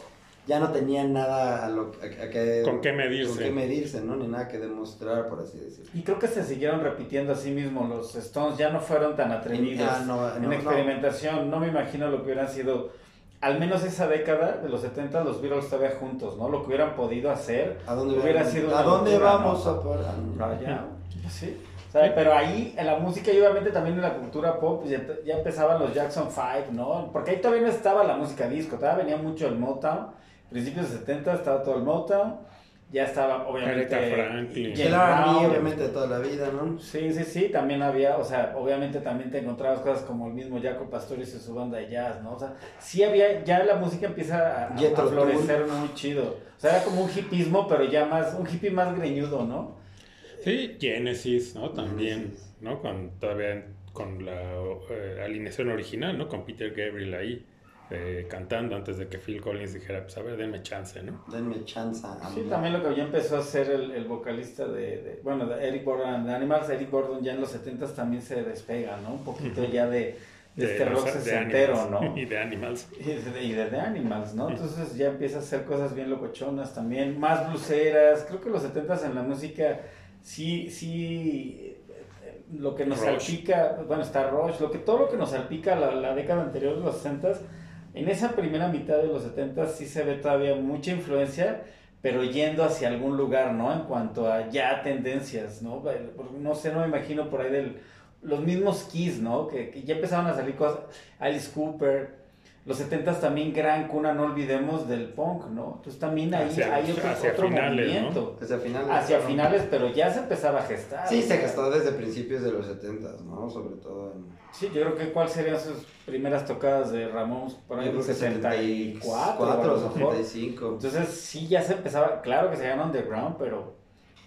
Speaker 3: ya no tenían nada a lo a, a que,
Speaker 1: Con qué medirse.
Speaker 3: con qué medirse, ¿no? Ni nada que demostrar, por así decirlo.
Speaker 2: Y creo que se siguieron repitiendo a sí mismos. Los Stones ya no fueron tan atrevidos
Speaker 3: Ah, no,
Speaker 2: en
Speaker 3: no, no.
Speaker 2: experimentación. No. me imagino lo que hubieran sido, al menos esa década de los 70, los Beatles todavía juntos, ¿no? Lo que hubieran podido hacer.
Speaker 3: ¿A dónde,
Speaker 2: Hubiera
Speaker 3: vamos?
Speaker 2: sido
Speaker 3: ¿A dónde
Speaker 2: locura,
Speaker 3: vamos
Speaker 2: ¿no?
Speaker 3: a parar?
Speaker 2: Vaya, sí. O sea, pero ahí en la música y obviamente también en la cultura pop ya, ya empezaban los Jackson 5, ¿no? Porque ahí todavía no estaba la música disco, todavía venía mucho el Motown. Principios de 70 estaba todo el Motown. Ya estaba obviamente
Speaker 1: Franklin.
Speaker 3: El R&B, obviamente, toda la vida, ¿no?
Speaker 2: Sí, sí, sí, también había, o sea, obviamente también te encontrabas cosas como el mismo Jaco Pastorius y su banda de jazz, ¿no? O sea, sí había, ya la música empieza a, florecer muy chido. O sea, era como un hipismo, pero ya más, un hippie más greñudo, ¿no?
Speaker 1: Sí, Genesis, ¿no? También. ¿no? Con, todavía con la eh, alineación original, ¿no? Con Peter Gabriel ahí eh, cantando antes de que Phil Collins dijera, pues a ver, denme chance, ¿no?
Speaker 3: Denme chance.
Speaker 2: Sí, también lo que ya empezó a hacer el, el vocalista de, de- bueno, de Eric Borden, de Animals, Eric Gordon ya en los 70 también se despega, ¿no? Un poquito ya de, de este rock sesentero. ¿no?
Speaker 1: Y de Animals.
Speaker 2: Y de, y de The Animals, ¿no? Entonces ya empieza a hacer cosas bien locochonas también, más bluseras. Creo que los 70 en la música sí, sí, eh, lo que nos
Speaker 1: Rush.
Speaker 2: salpica, bueno, está Rush, lo que, todo lo que nos salpica la, la década anterior de los 60 en esa primera mitad de los 70 sí se ve todavía mucha influencia, pero yendo hacia algún lugar, ¿no? En cuanto a ya tendencias, ¿no? No sé, no me imagino por ahí del los mismos Kiss, ¿no? Que, que ya empezaban a salir cosas, Alice Cooper, los 70 también gran cuna, no olvidemos del punk, ¿no? Entonces también ahí
Speaker 1: Hacia-
Speaker 2: hay otro,
Speaker 1: hacia
Speaker 2: otro
Speaker 1: finales, ¿no?
Speaker 2: movimiento.
Speaker 3: Hacia finales.
Speaker 2: Hacia
Speaker 3: claro.
Speaker 2: finales, pero ya se empezaba a gestar.
Speaker 3: Sí,
Speaker 2: o
Speaker 3: se gestó desde principios de los 70, ¿no? Sobre todo en...
Speaker 2: Sí, yo creo que cuáles serían sus primeras tocadas de Ramones por ahí
Speaker 3: Yo
Speaker 2: en
Speaker 3: creo que
Speaker 2: 74, a
Speaker 3: 74
Speaker 2: lo
Speaker 3: o
Speaker 2: mejor.
Speaker 3: 75.
Speaker 2: Entonces sí ya se empezaba, claro que se llaman underground, pero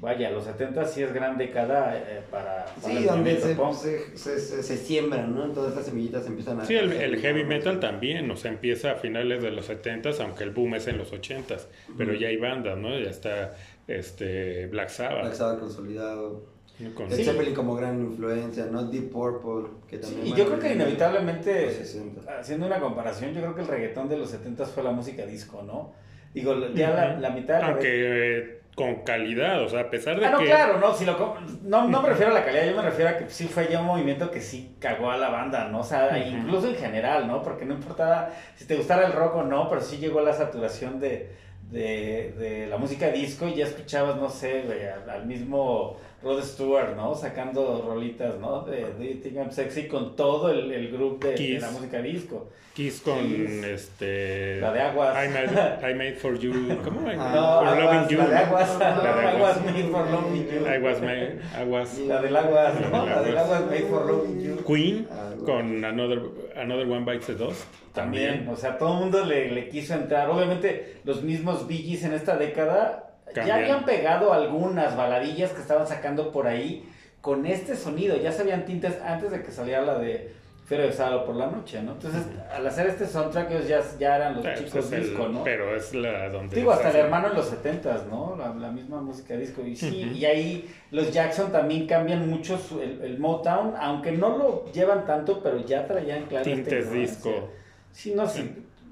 Speaker 2: vaya, los 70 sí es gran década eh, para, para
Speaker 3: Sí,
Speaker 2: el
Speaker 3: donde se, se, se, se, se siembran, ¿no? Todas estas semillitas empiezan a...
Speaker 1: Sí, el, el heavy metal también, o sea, empieza a finales de los 70s, aunque el boom es en los 80s, pero ya hay bandas, ¿no? Ya está este Black Sabbath.
Speaker 3: Black Sabbath consolidado.
Speaker 1: Con-
Speaker 3: Zeppelin como gran influencia, ¿no? Deep Purple, que
Speaker 2: Sí,
Speaker 3: también...
Speaker 2: y yo creo que
Speaker 3: en
Speaker 2: inevitablemente,
Speaker 3: los 60.
Speaker 2: haciendo una comparación, yo creo que el reggaetón de los 70 fue la música disco, ¿no? Digo, ya la, la mitad... de la
Speaker 1: Aunque eh, con calidad, o sea, a pesar de
Speaker 2: Ah, no,
Speaker 1: que...
Speaker 2: claro, no, si lo, com- no, no me refiero a la calidad, yo me refiero a que sí fue ya un movimiento que sí cagó a la banda, ¿no? O sea, incluso en general, ¿no? Porque no importaba si te gustara el rock o no, pero sí llegó la saturación de, de, de la música disco y ya escuchabas, no sé, güey, al mismo Rod Stewart, ¿no? Sacando rolitas, ¿no? De, de Think I'm Sexy con todo el, el grupo de, de la música disco.
Speaker 1: Kiss con
Speaker 2: Kiss.
Speaker 1: este.
Speaker 2: La de Aguas.
Speaker 1: I made, I made for you. ¿Cómo?
Speaker 3: Ah,
Speaker 2: No,
Speaker 1: for
Speaker 2: Aguas,
Speaker 1: loving you.
Speaker 2: la de Aguas.
Speaker 1: La de
Speaker 2: Aguas
Speaker 1: Aguas.
Speaker 2: made for loving you.
Speaker 1: I was made. Aguas.
Speaker 2: La del Aguas,
Speaker 1: La
Speaker 2: ¿no?
Speaker 1: del
Speaker 2: La del
Speaker 1: Aguas.
Speaker 2: Aguas made for loving you.
Speaker 1: Queen
Speaker 3: Ah,
Speaker 1: con Another, Another One Bites the Dust.
Speaker 2: También, o sea, todo el mundo le, le quiso entrar. Obviamente, los mismos Bee Gees en esta década ya habían pegado algunas baladillas que estaban sacando por ahí con este sonido. Ya sabían tintes antes de que saliera la de Feria de Sábado por la Noche, ¿no? Entonces, al hacer este soundtrack, ellos ya, ya eran los chicos
Speaker 1: pues, el-
Speaker 2: disco, ¿no?
Speaker 1: Pero es la donde.
Speaker 2: Digo, hasta el hermano en los 70s, ¿no? La, la misma música disco. Y sí, y ahí los Jackson también cambian mucho su- el, el Motown, aunque no lo llevan tanto, pero ya traían claro esta
Speaker 1: Tintes disco.
Speaker 2: Sí, no sé,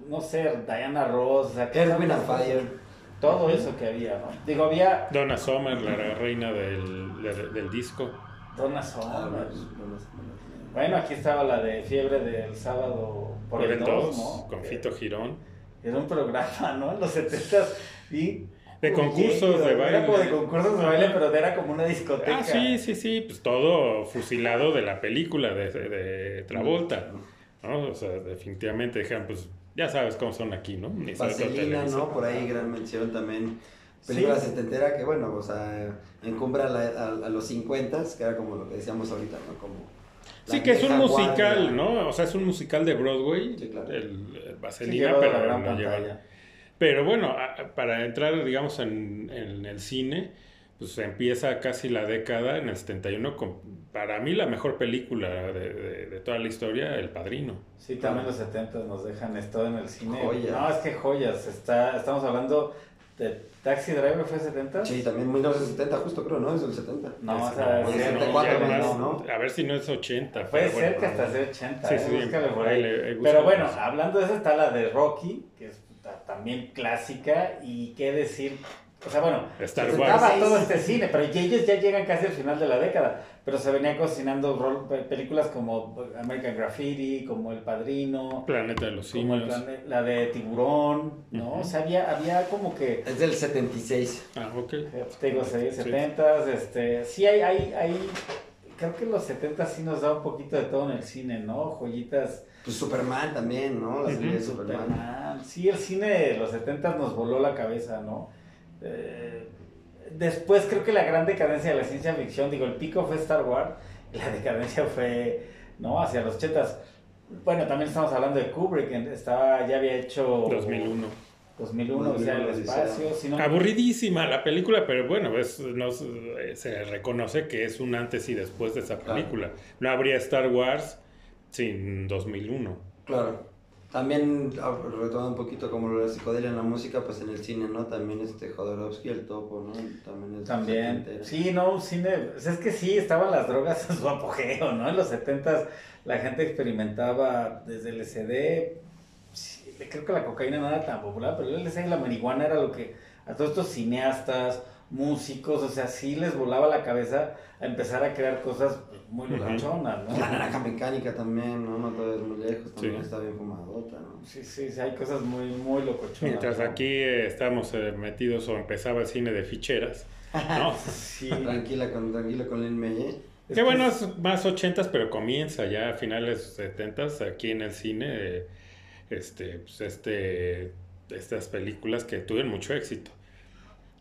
Speaker 2: no sé, Diana Ross, o sea,
Speaker 3: and Fire.
Speaker 2: Todo eso que había, ¿no? Digo, había
Speaker 1: Donna Summer, la reina del, del, del disco.
Speaker 2: Donna
Speaker 3: Ah,
Speaker 2: Summer.
Speaker 3: bueno,
Speaker 2: aquí estaba la de Fiebre del sábado por,
Speaker 1: Por
Speaker 2: el
Speaker 1: el
Speaker 2: 2,
Speaker 1: 2,
Speaker 2: ¿no?
Speaker 1: con Fito Girón.
Speaker 2: Era un programa, ¿no? En los 70s. Y
Speaker 1: De concursos de baile.
Speaker 2: Era como de concursos de baile, pero era como una discoteca.
Speaker 1: Ah, sí, sí, sí, pues todo fusilado de la película de, de Travolta, ¿no? O sea, definitivamente dijeron, pues ya sabes cómo son aquí, ¿no? Ni
Speaker 3: Vaselina. ¿no? Por ahí gran mención también. Película
Speaker 2: Sí.
Speaker 3: setentera que, bueno, o sea, encumbra la- a, a los 50, que era como lo que decíamos ahorita, ¿no? Como
Speaker 1: Sí, que es un musical,
Speaker 3: guardia.
Speaker 1: ¿no? O sea, es un musical de Broadway,
Speaker 3: Sí, claro.
Speaker 1: el, el
Speaker 2: Sí,
Speaker 1: Vaselina, pero
Speaker 2: la
Speaker 1: llevan-
Speaker 2: pantalla.
Speaker 1: Pero bueno, para entrar, digamos, en, en el cine, pues empieza casi la década, en el 71, con, para mí la mejor película de, de- de toda la historia, El Padrino.
Speaker 2: Sí, también los 70 nos dejan esto en el cine.
Speaker 3: Joyas.
Speaker 2: No, es que joyas. Está, estamos hablando de Taxi Driver, ¿fue 70?
Speaker 3: Sí, también 1970, justo creo, ¿no? Es del 70.
Speaker 2: No,
Speaker 1: Es-
Speaker 2: o sea,
Speaker 1: no,
Speaker 2: sí,
Speaker 1: ya
Speaker 3: 74
Speaker 1: más,
Speaker 3: más, ¿no?
Speaker 1: A ver si no es 80.
Speaker 2: Puede
Speaker 1: bueno.
Speaker 2: ser que hasta sea 80.
Speaker 1: Sí,
Speaker 2: eh,
Speaker 1: sí,
Speaker 2: búscale por ahí.
Speaker 1: ahí le- búscale.
Speaker 2: Pero bueno, hablando de eso está la de Rocky, que es ta- también clásica. Y qué decir. O sea, bueno,
Speaker 1: Star
Speaker 2: se
Speaker 1: Wars.
Speaker 2: estaba todo este cine, pero ellos ya llegan casi al final de la década. Pero se venían cocinando rol- pe- películas como American Graffiti, como El Padrino,
Speaker 1: Planeta de los Simios.
Speaker 2: plane- la de Tiburón, ¿no? O sea, había, había como que.
Speaker 3: Es del 76.
Speaker 1: Ah, ok.
Speaker 2: Te digo, sí, 70s, este, sí hay, hay, hay, creo que los 70s sí nos da un poquito de todo en el cine, ¿no? Joyitas,
Speaker 3: Pues Superman también, ¿no? La serie de. Superman.
Speaker 2: Superman, sí, el cine de los 70s nos voló la cabeza, ¿no? Eh, después creo que la gran decadencia de la ciencia ficción, digo, el pico fue Star Wars, y la decadencia fue, ¿no? Hacia los 80s. Bueno, también estamos hablando de Kubrick, que estaba, ya había hecho...
Speaker 1: 2001.
Speaker 2: 2001, o sea, el
Speaker 3: 2001,
Speaker 2: espacio,
Speaker 1: Aburridísima la película, pero bueno, es, no, se- se reconoce que es un antes y después de esa
Speaker 3: Claro.
Speaker 1: película. No habría Star Wars sin 2001.
Speaker 3: Claro. También, ah, retomando un poquito como lo de la psicodelia en la música, pues en el cine, ¿no? También este Jodorowsky, el topo, ¿no? También es
Speaker 2: También. Sí, no, un cine. pues es que sí, estaban las drogas en su apogeo, ¿no? En los 70 la gente experimentaba desde el LSD. sí, creo que la cocaína no era tan popular, pero el LSD y la marihuana era lo que a todos estos cineastas, músicos, o sea, sí les volaba la cabeza a empezar a crear cosas muy locochonas, ¿no?
Speaker 3: La naranja mecánica también, ¿no? No todo es muy lejos, también
Speaker 1: Sí.
Speaker 3: está bien fumadota, ¿no?
Speaker 2: Sí, sí, sí, hay cosas muy, muy locochonas.
Speaker 1: Mientras
Speaker 2: ¿no?
Speaker 1: aquí eh, estamos eh, metidos o empezaba el cine de ficheras, ¿no?
Speaker 2: Sí.
Speaker 3: Tranquila con, tranquila con Lin May, ¿eh?
Speaker 2: Es
Speaker 1: que bueno,
Speaker 2: es-
Speaker 1: es más ochentas, pero comienza ya a finales setentas aquí en el cine, eh, este, pues este, estas películas que tuvieron mucho éxito.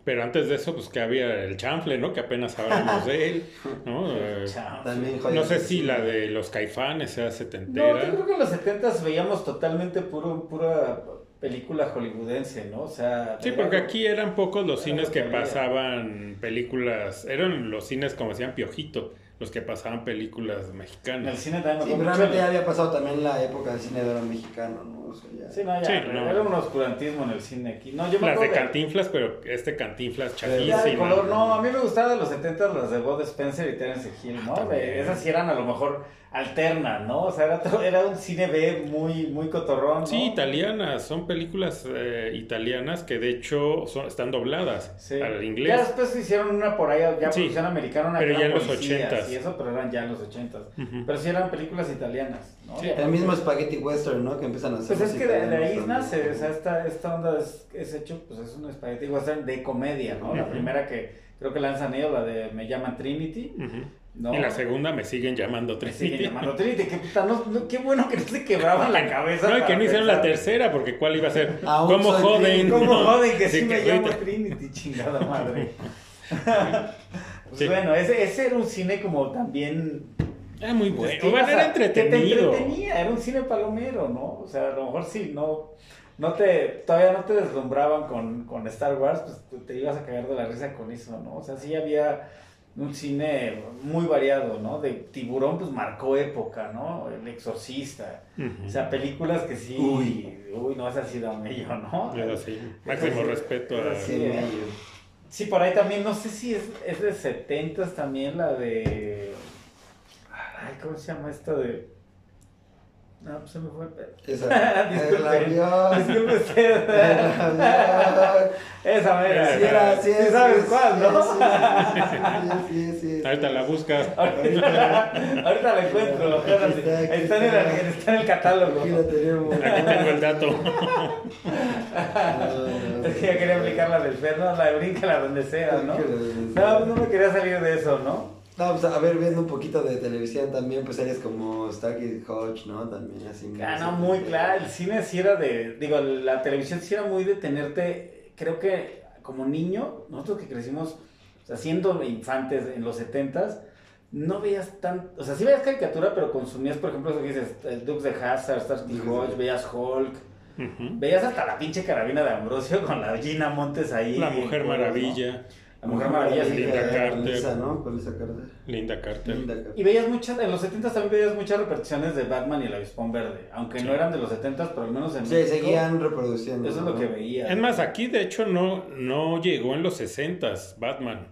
Speaker 1: Pero antes de eso, pues que había el chanfle, ¿no? Que apenas hablamos de él, ¿no? Eh.
Speaker 3: También
Speaker 1: no sé si la de los caifanes sea
Speaker 2: No,
Speaker 1: setentera.
Speaker 2: yo creo que en los 70 veíamos totalmente puro, pura película hollywoodense, ¿no? O sea...
Speaker 1: Sí,
Speaker 2: era-
Speaker 1: porque aquí eran pocos los
Speaker 2: Era
Speaker 1: cines
Speaker 2: que había.
Speaker 1: pasaban películas, eran los cines como decían Piojito, los que pasaban películas
Speaker 2: En el
Speaker 1: mexicanas.
Speaker 2: cine también
Speaker 3: Sí, realmente ya había pasado también la época del cine de oro mexicano, ¿no? O sea, ya...
Speaker 2: Sí, no, ya,
Speaker 1: Sí,
Speaker 2: era
Speaker 1: no.
Speaker 2: un oscurantismo en el cine aquí. No, yo me
Speaker 1: Las de Cantinflas, pero este Cantinflas
Speaker 2: Ya color, no, a mí me gustaban de los 70 las de Bob Spencer y Terence Hill, ¿no? Esas sí eran a lo mejor alternas, ¿no? O sea, era, todo- era un cine B muy, muy cotorrón, ¿no?
Speaker 1: Sí, italianas, son películas eh, italianas que de hecho son, están dobladas
Speaker 2: Sí.
Speaker 1: al
Speaker 2: Ya
Speaker 1: inglés.
Speaker 2: después hicieron una por ahí, ya
Speaker 1: Sí,
Speaker 2: producción americana, una
Speaker 1: pero ya en los
Speaker 2: policías
Speaker 1: 80s.
Speaker 2: Y eso, pero eran ya en los 80
Speaker 1: Ujú.
Speaker 2: Pero sí eran películas italianas, ¿no?
Speaker 1: Sí,
Speaker 2: Y
Speaker 3: El mismo Spaghetti Western, ¿no? Que empiezan a hacer.
Speaker 2: Pues es que de, de ahí nace,
Speaker 3: también.
Speaker 2: o sea, esta, esta onda es, es hecho, pues es un espagueti western de comedia, ¿no? La primera que creo que lanzan ellos, la de Me llaman Trinity.
Speaker 1: Y la segunda me siguen llamando
Speaker 2: Me
Speaker 1: Trinity.
Speaker 2: siguen llamando Trinity, que puta, no, no, qué bueno que no se quebraban la cabeza.
Speaker 1: No, y que no hicieron la tercera, porque ¿cuál iba a ser?
Speaker 3: Aún
Speaker 1: ¿Cómo joden?
Speaker 2: ¿Cómo
Speaker 1: No.
Speaker 2: joden que sí,
Speaker 1: Sí,
Speaker 2: me
Speaker 1: que
Speaker 2: llamo Trinity, chingada madre? pues
Speaker 1: Sí.
Speaker 2: bueno, ese, ese era un cine como también...
Speaker 1: Era muy
Speaker 2: pues,
Speaker 1: bueno.
Speaker 2: ibas
Speaker 1: Bueno, era
Speaker 2: te
Speaker 1: entretenido.
Speaker 2: entretenía, era un cine palomero, ¿no? O sea, a lo mejor sí, no... No te, todavía no te deslumbraban con, con Star Wars, pues te ibas a caer de la risa con eso, ¿no? O sea, sí había un cine muy variado, ¿no? De Tiburón, pues marcó época, ¿no? El Exorcista. O sea, películas que sí.
Speaker 3: Uy.
Speaker 2: Uy, no, es así de mello, ¿no?
Speaker 1: Eso sí. Máximo respeto a.
Speaker 2: Sí. Sí, por ahí también, no sé si es, es de 70 también la de. Ay, ¿cómo se llama esta de.? No, pues se me fue el pedo.
Speaker 3: Esa.
Speaker 2: Disculpe.
Speaker 3: El avión.
Speaker 2: Disculpe usted.
Speaker 3: El avión.
Speaker 2: Esa mera.
Speaker 1: Sí,
Speaker 3: era, sí,
Speaker 2: Sí sabes
Speaker 3: sí,
Speaker 2: cuál, ¿no?
Speaker 3: Sí, sí, sí.
Speaker 1: Ahorita la buscas.
Speaker 2: Ahorita, ahorita la encuentro.
Speaker 3: Está,
Speaker 2: en el,
Speaker 3: está.
Speaker 2: está en el catálogo.
Speaker 3: Aquí la tenemos.
Speaker 1: Aquí tengo el dato.
Speaker 3: No,
Speaker 2: Es que ya quería aplicar la del Fer, no, la de bríncala donde sea, ¿no? No, pues no me quería salir de eso, ¿no?
Speaker 3: No, pues a ver, viendo un poquito de televisión también, pues series como Starkey Hodge, ¿no? También así.
Speaker 2: Ah, no, muy claro. El cine sí era de. Digo, la televisión sí era muy de tenerte. Creo que como niño, nosotros que crecimos, o sea, siendo infantes en los 70s, no veías tan. O sea, sí veías caricatura, pero consumías, por ejemplo, eso que dices, el Dukes de Hazard,
Speaker 3: de
Speaker 2: Hodge, veías Hulk. Veías hasta la pinche carabina de Ambrosio con la Gina Montes ahí.
Speaker 1: La Mujer
Speaker 2: ¿no? La Mujer Maravilla, sí.
Speaker 1: Linda Carter.
Speaker 3: Lisa, ¿no? Con Lisa Carter.
Speaker 1: Linda Carter.
Speaker 3: Linda Carter.
Speaker 2: Y veías muchas, en los 70 también veías muchas repeticiones de Batman y el Avispón Verde, aunque
Speaker 1: Sí.
Speaker 2: no eran de los 70 pero al menos en
Speaker 3: Sí,
Speaker 2: México,
Speaker 3: seguían reproduciendo.
Speaker 2: Eso es
Speaker 3: ¿no?
Speaker 2: lo que veía.
Speaker 1: Es más, aquí de hecho no, no llegó en los 60s Batman.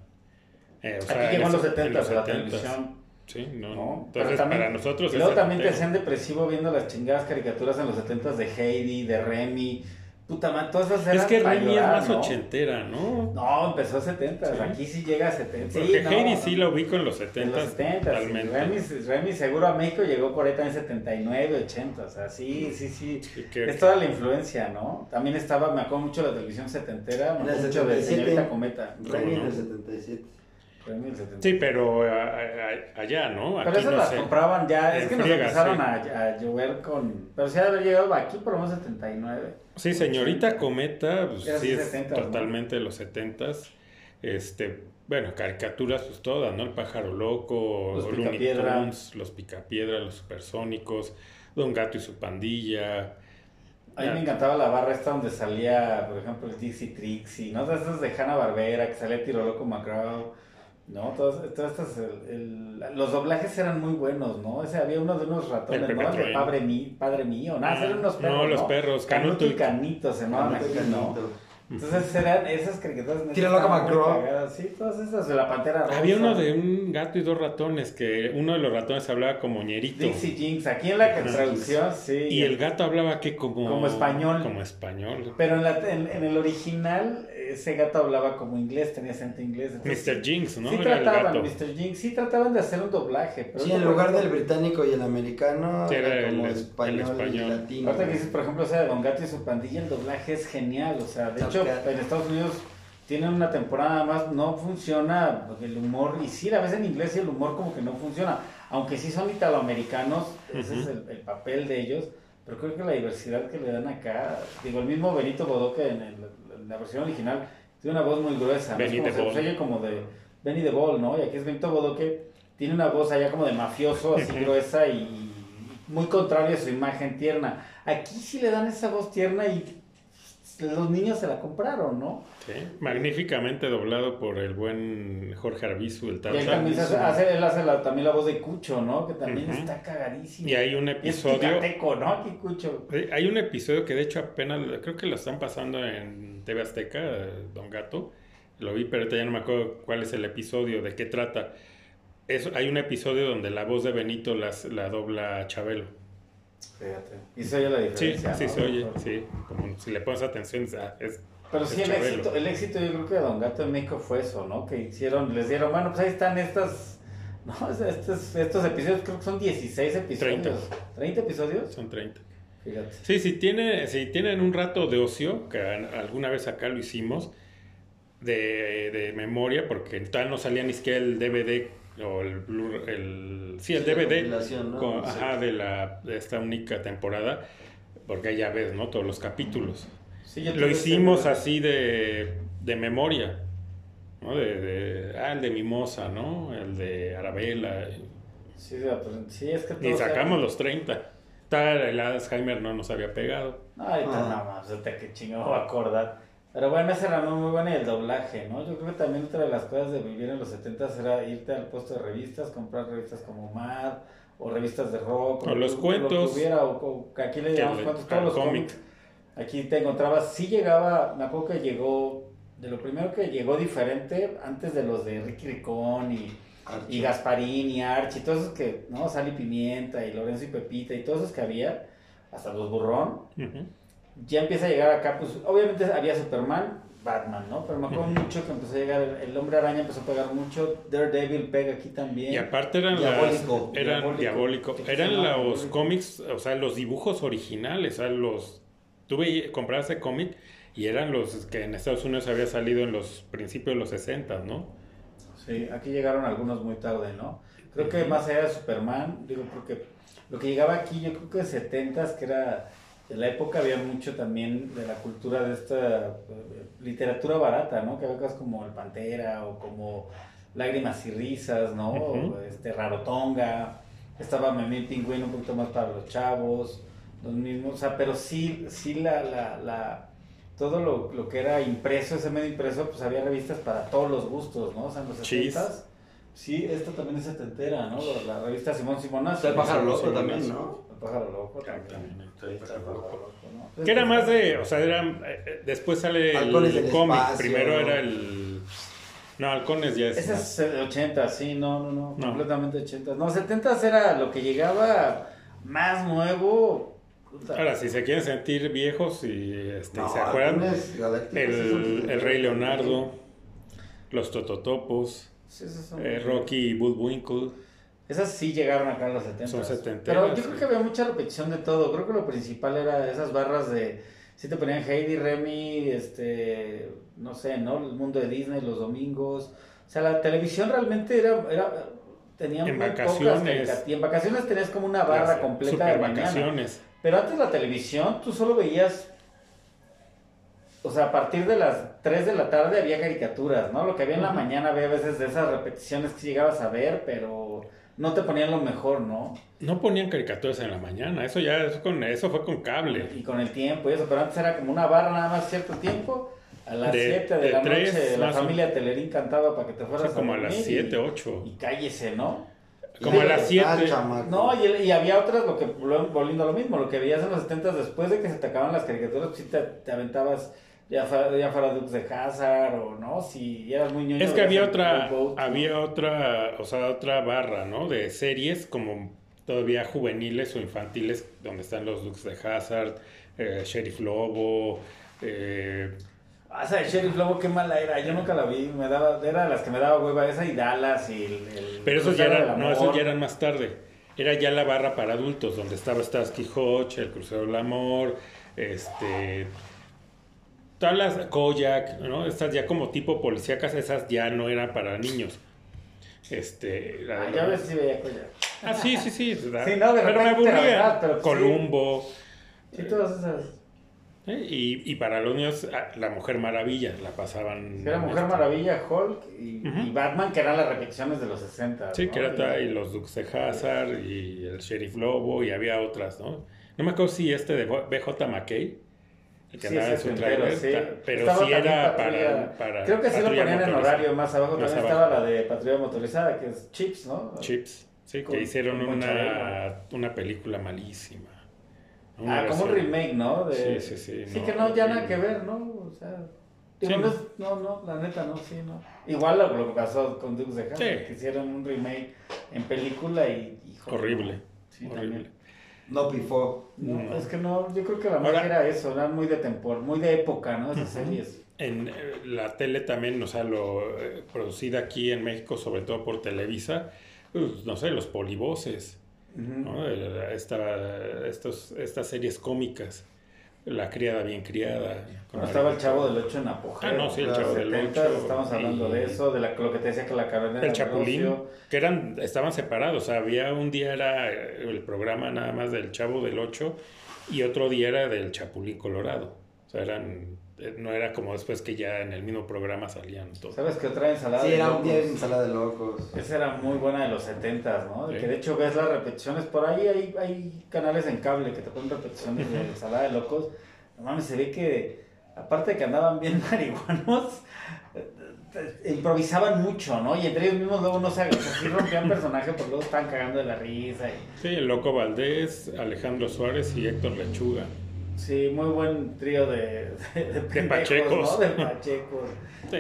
Speaker 1: Eh, o sea,
Speaker 2: Aquí llegó en los
Speaker 1: ese-
Speaker 2: 70 a la
Speaker 1: 70s.
Speaker 2: televisión.
Speaker 1: Sí, no.
Speaker 2: ¿no? Pero
Speaker 1: Entonces,
Speaker 2: también-
Speaker 1: para nosotros
Speaker 2: y luego también te hacían depresivo viendo las chingadas caricaturas en los 70 de Heidi, de Remy. Puta madre, todas esas eran
Speaker 1: Es que Remy es más
Speaker 2: ¿no?
Speaker 1: ochentera, ¿no?
Speaker 2: No, empezó a 70
Speaker 1: Sí.
Speaker 2: Aquí sí llega a 70 Sí,
Speaker 1: Porque
Speaker 2: no,
Speaker 1: Heidi
Speaker 2: no.
Speaker 1: sí lo ubico en los
Speaker 2: En
Speaker 1: 70
Speaker 2: los 70
Speaker 1: totalmente.
Speaker 2: Remy, Remy seguro a México llegó por ahí también 79, 80. O sea, sí, sí, sí.
Speaker 1: Sí, que-
Speaker 2: Es toda la influencia, ¿no? También estaba, me acuerdo mucho de la televisión setentera, me
Speaker 3: En
Speaker 2: acuerdo mucho de
Speaker 3: 77.
Speaker 2: Señorita Cometa.
Speaker 3: Remy en el 77.
Speaker 2: 70.
Speaker 1: Sí, pero a- a- allá, ¿no?
Speaker 2: Pero esas
Speaker 1: no
Speaker 2: las
Speaker 1: sé.
Speaker 2: compraban ya, es que nos empezaron
Speaker 1: sí.
Speaker 2: a, a llover con... Pero sí haber llegado aquí por lo menos 79.
Speaker 1: Sí, señorita Cometa, pues, sí es
Speaker 2: 70, ¿no?
Speaker 1: totalmente de los 70s. Este, bueno, caricaturas pues todas, ¿no? El pájaro loco,
Speaker 2: Los
Speaker 1: Looney
Speaker 2: Picapiedra.
Speaker 1: Tunes, los Picapiedra, los supersónicos, Don Gato y su pandilla.
Speaker 2: A mí me encantaba la barra esta donde salía, por ejemplo, el Dixie Trixie, ¿no? Estas de Hanna-Barbera, que salía Tiro Loco McGraw, ¿no? Todas, todas estas, el- el- los doblajes eran muy buenos, ¿no? Ese, había uno de unos ratones,
Speaker 1: El
Speaker 2: ¿no? El de. Padre, mí, padre Mío, nada,
Speaker 1: Ah,
Speaker 2: eran unos perros,
Speaker 1: no,
Speaker 2: ¿no?
Speaker 1: los perros,
Speaker 2: Canuto,
Speaker 1: Canuto
Speaker 2: y Canito se llamaban aquí, ¿no? Entonces eran esas caricaturas. muy
Speaker 3: McGraw.
Speaker 2: cagadas, Sí, todas esas de la Pantera Rosa.
Speaker 1: Había uno de un gato y dos ratones, que uno de los ratones hablaba como ñerito.
Speaker 2: Dixie Jinx, aquí en la
Speaker 1: Ajá.
Speaker 2: traducción, sí.
Speaker 1: Y el gato hablaba que como...
Speaker 2: Como español.
Speaker 1: Como español.
Speaker 2: Pero en, la, en, en el original, ese gato hablaba como inglés, tenía acento inglés. entonces
Speaker 1: Mr. Jinx, ¿no?
Speaker 2: Sí
Speaker 1: Era el
Speaker 2: trataban. Mr. Jinx, sí trataban de hacer un doblaje. Pero
Speaker 3: Sí, en lugar del británico y el americano,
Speaker 1: Sí, era
Speaker 3: era como
Speaker 1: el- el
Speaker 3: español,
Speaker 1: español.
Speaker 3: y latino.
Speaker 2: Ahorita que dices, por ejemplo, esa de Don Gato y su pandilla, el doblaje es genial. O sea, de hecho, en Estados Unidos tienen una temporada más, no funciona el humor. Y sí, a veces en inglés y el humor como que no funciona. Aunque sí son italoamericanos, ese es el, el papel de ellos. Pero creo que la diversidad que le dan acá, digo, el mismo Benito Bodoque en, el- en la versión original tiene una voz muy gruesa. ¿no?
Speaker 1: Benny
Speaker 2: es como se, oye como de Benny the Ball, ¿no? Y aquí es Benito Bodoque, tiene una voz allá como de mafioso, así gruesa y muy contrario a su imagen tierna. Aquí sí le dan esa voz tierna y los niños se la compraron, ¿no?
Speaker 1: Sí, magníficamente doblado por el buen Jorge Arbizu, el
Speaker 2: Y él también hace, hace- él hace la- también la voz de Cucho, ¿no? Que también está cagadísimo.
Speaker 1: Y hay un
Speaker 2: Y es
Speaker 1: episodio...
Speaker 2: ¿no? Aquí Cucho.
Speaker 1: Eh, Hay un episodio que de hecho apenas, creo que lo están pasando en TV Azteca, Don Gato. Lo vi, pero ahorita ya no me acuerdo cuál es el episodio, de qué trata. Es, hay un episodio donde la voz de Benito las, la dobla Chabelo.
Speaker 2: Fíjate. Y se oye la
Speaker 1: Sí,
Speaker 2: diferencia.
Speaker 1: sí
Speaker 2: ¿no?
Speaker 1: se oye, sí. Como si le pones atención, es,
Speaker 2: Pero sí, el éxito, el éxito yo creo que de Don Gato en México fue eso, ¿no? Que hicieron, les dieron, bueno, pues ahí están estas No, es- estos, estos episodios creo que son 16 episodios.
Speaker 1: 30.
Speaker 2: 30 episodios.
Speaker 1: Son 30.
Speaker 2: Fíjate.
Speaker 1: Sí, si, tiene, si tienen un rato de ocio, que alguna vez acá lo hicimos, de, de memoria, porque tal no salía ni siquiera el DVD o el el Sí, el
Speaker 3: Sí,
Speaker 1: DVD con-
Speaker 3: Sí.
Speaker 1: ajá, de, la, de esta única temporada, porque ahí ya ves, ¿no? Todos los capítulos.
Speaker 2: Sí,
Speaker 1: Lo hicimos así de, de memoria, ¿no? De, de- ah, el de Mimosa, ¿no? El de Arabella.
Speaker 2: Sí, sí, es que
Speaker 1: Y sacamos los 30. Tal, el Alzheimer no nos había pegado.
Speaker 2: No, ahorita
Speaker 3: Ah.
Speaker 2: nada más, ahorita que a acordar. Pero bueno, esa era muy, muy buena y el doblaje, ¿no? Yo creo que también otra de las cosas de vivir en los 70 era irte al puesto de revistas, comprar revistas como Mad o revistas de rock.
Speaker 1: O los
Speaker 2: lo-
Speaker 1: cuentos.
Speaker 2: Lo que hubiera, o, o aquí le llamamos cuentos, todos los
Speaker 1: cómic.
Speaker 2: cómics. Aquí te encontrabas, sí llegaba, me acuerdo que llegó, de lo primero que llegó diferente, antes de los de Ricky Ricón y,
Speaker 3: Archie.
Speaker 2: y Gasparín y Archie, todos esos que, ¿no? Sal y Pimienta y Lorenzo y Pepita y todos esos que había, hasta los Burrón ya empieza a llegar acá, pues obviamente había Superman, Batman, ¿no? Pero me acuerdo mucho que empezó a llegar, el, el hombre araña empezó a pegar mucho, Daredevil pega aquí también.
Speaker 1: Y aparte eran
Speaker 3: Diabólico.
Speaker 1: las, eran
Speaker 2: Diabólico.
Speaker 1: diabólico,
Speaker 2: ¿Qué se
Speaker 1: eran los
Speaker 2: Diabólico.
Speaker 1: cómics, o sea, los dibujos originales, o sea, los tuve comprar ese cómic y eran los que en Estados Unidos había salido en los principios de los 60, ¿no?
Speaker 2: Sí, aquí llegaron algunos muy tarde, ¿no? Creo que más allá de Superman, digo, porque lo que llegaba aquí, yo creo que de 70 que era de la época, había mucho también de la cultura de esta eh, literatura barata, ¿no? Que había como El Pantera o como Lágrimas y Risas, ¿no? Este Rarotonga, estaba Memín Pingüino un poquito más para los chavos, los mismos, o sea, pero sí, sí la, la, la todo lo, lo que era impreso, ese medio impreso, pues había revistas para todos los gustos, ¿no? O sea, en los
Speaker 1: Cheese.
Speaker 2: 70 Sí, esta también es setentera, ¿no? La revista Simón Simonazo.
Speaker 3: Está el pájaro loco también. ¿no?
Speaker 2: El pájaro loco
Speaker 1: También.
Speaker 2: también.
Speaker 3: Sí, está el pájaro loco.
Speaker 2: ¿no?
Speaker 1: Que era más de, o sea, era, eh, eh, después sale
Speaker 3: Halcones
Speaker 1: el cómic, primero era el... No, Halcones ya es...
Speaker 2: Ese
Speaker 1: más.
Speaker 2: es el 80, sí, no, no, no,
Speaker 1: No.
Speaker 2: completamente 80. No, 70 era lo que llegaba más nuevo.
Speaker 1: Ahora, si se quieren sentir viejos y este,
Speaker 3: No,
Speaker 1: se acuerdan, el, el Rey Leonardo, los Tototopos,
Speaker 2: Sí,
Speaker 1: eh, Rocky y Bullwinkle.
Speaker 2: Esas sí llegaron acá en los 70.
Speaker 1: Son setenteras,
Speaker 2: Pero yo creo que había mucha repetición de todo. Creo que lo principal era esas barras de. Si te ponían Heidi, Remy, este. No sé, ¿no? El mundo de Disney los domingos. O sea, la televisión realmente era. era tenía
Speaker 1: En
Speaker 2: muy
Speaker 1: vacaciones.
Speaker 2: pocas en vacaciones tenías como una barra completa de mañana.
Speaker 1: vacaciones.
Speaker 2: Pero antes la televisión, tú solo veías. O sea, a partir de las 3 de la tarde había caricaturas, ¿no? Lo que había en la mañana había a veces de esas repeticiones que llegabas a ver, pero no te ponían lo mejor, ¿no?
Speaker 1: No ponían caricaturas en la mañana, eso ya es con, eso fue con cable.
Speaker 2: Y con el tiempo y eso, pero antes era como una barra nada más cierto tiempo. A las
Speaker 1: De-
Speaker 2: 7 de,
Speaker 1: de
Speaker 2: la noche la
Speaker 1: o-
Speaker 2: familia Telerín cantaba para que te
Speaker 1: O
Speaker 2: fueras
Speaker 1: sea, como a las
Speaker 2: dormir
Speaker 1: 7,
Speaker 2: y-
Speaker 1: 8.
Speaker 2: Y cállese, ¿no?
Speaker 1: Como a las
Speaker 3: está,
Speaker 1: 7.
Speaker 3: chamaco.
Speaker 2: No, y, y había otras, lo que volviendo a lo mismo, lo que veías en los 70 después de que se te acababan las caricaturas, pues sí te, te aventabas ya, fa- ya fuera Dukes de Hazard o no, si eras muy ñoño.
Speaker 1: Es que había otra,
Speaker 2: Boat, ¿no?
Speaker 1: había otra, o sea, otra barra, ¿no? De series como todavía juveniles o infantiles, donde están los Dukes de Hazard, eh, Sheriff Lobo, eh,
Speaker 2: Ah, esa de Sheriff Lobo, qué mala era, yo nunca la vi, me daba, era de las que me daba hueva, esa y Dallas y el... el
Speaker 1: pero esos ya eran, no, esos ya eran más tarde. Era ya la barra para adultos, donde estaba Starsky Hodge, El Crucero del Amor, este... Todas las Kojak, ¿no? Estas ya como tipo policíacas, esas ya no eran para niños. Este... la-
Speaker 2: Ah, ya ves si veía Koyak.
Speaker 1: Ah, sí, sí, sí.
Speaker 2: Sí, no, de
Speaker 1: pero me aburría.
Speaker 2: sí.
Speaker 1: Columbo.
Speaker 2: Sí, todas esas.
Speaker 1: ¿Eh? Y, y para los niños, ah, La Mujer Maravilla la pasaban.
Speaker 2: Era Mujer
Speaker 1: este,
Speaker 2: Maravilla, Hulk y,
Speaker 1: Ujú.
Speaker 2: y Batman, que eran las repeticiones de los 60.
Speaker 1: Sí,
Speaker 2: ¿no?
Speaker 1: que era
Speaker 2: Y-
Speaker 1: los Dukes de Hazard y el Sheriff Lobo y había otras, ¿no? No me acuerdo si este de BJ McKay, el que
Speaker 2: Sí,
Speaker 1: andaba en su trailer,
Speaker 2: sí.
Speaker 1: pero
Speaker 2: Estaba
Speaker 1: sí era
Speaker 2: Patrulla-
Speaker 1: para, para.
Speaker 2: Creo que sí lo ponían en horario más abajo.
Speaker 1: Más
Speaker 2: También
Speaker 1: abajo.
Speaker 2: estaba la de patrulla motorizada, que es Chips, ¿no?
Speaker 1: Chips, sí,
Speaker 2: Con-
Speaker 1: que hicieron una, una película malísima.
Speaker 2: Ah, como un remake, ¿no? De...
Speaker 1: Sí, sí, sí,
Speaker 2: Sí,
Speaker 1: no,
Speaker 2: que no, ya nada que ver, ¿no? O sea... digo,
Speaker 1: Sí,
Speaker 2: no,
Speaker 1: no.
Speaker 2: es- no, no, la neta no, sí, no. Igual lo, lo que pasó con Dukes de Hazzard,
Speaker 1: Sí.
Speaker 2: que hicieron un remake en película y... híjole,
Speaker 1: Horrible,
Speaker 2: no. Sí,
Speaker 1: horrible.
Speaker 2: también.
Speaker 3: No pifó.
Speaker 2: No,
Speaker 1: No.
Speaker 2: es que no, yo creo que la
Speaker 1: Ahora-
Speaker 2: magia era eso, era muy de tempor, muy de época, ¿no? Esas series.
Speaker 1: En eh, la tele también, o sea, lo, eh, producida aquí en México, sobre todo por Televisa, pues, no sé, los polivoces, ¿no? Esta- estos, estas series cómicas. La criada bien criada. con
Speaker 2: Bueno, estaba el Chavo del 8 en apogeo.
Speaker 1: Ah, no, sí, el Chavo del
Speaker 2: 70s,
Speaker 1: Ocho,
Speaker 2: Estamos hablando
Speaker 1: y-
Speaker 2: de eso, de la, lo que te decía que la carrera
Speaker 1: El Chapulín, que eran, estaban separados, o sea, había un día era el programa nada más del Chavo del 8 y otro día era del Chapulín Colorado. O sea, eran, no era como después que ya en el mismo programa salían todos.
Speaker 2: ¿Sabes qué otra ensalada?
Speaker 3: Sí,
Speaker 2: de
Speaker 3: era un día de
Speaker 2: locos?
Speaker 3: ensalada de locos.
Speaker 2: Esa era muy buena de los 70s, ¿no? De
Speaker 1: Sí.
Speaker 2: Que de hecho ves las repeticiones. Por ahí hay, hay canales en cable que te ponen repeticiones de ensalada de locos. No mames, se ve que, aparte de que andaban bien marihuanos, eh, improvisaban mucho, ¿no? Y entre ellos mismos luego no se o sea, sí rompían personaje, pero luego estaban cagando de la risa. y-
Speaker 1: Sí, el Loco Valdés, Alejandro Suárez y Héctor Lechuga.
Speaker 2: Sí, muy buen trío de, de, de pendejos,
Speaker 1: pachecos.
Speaker 2: ¿no? De pachecos.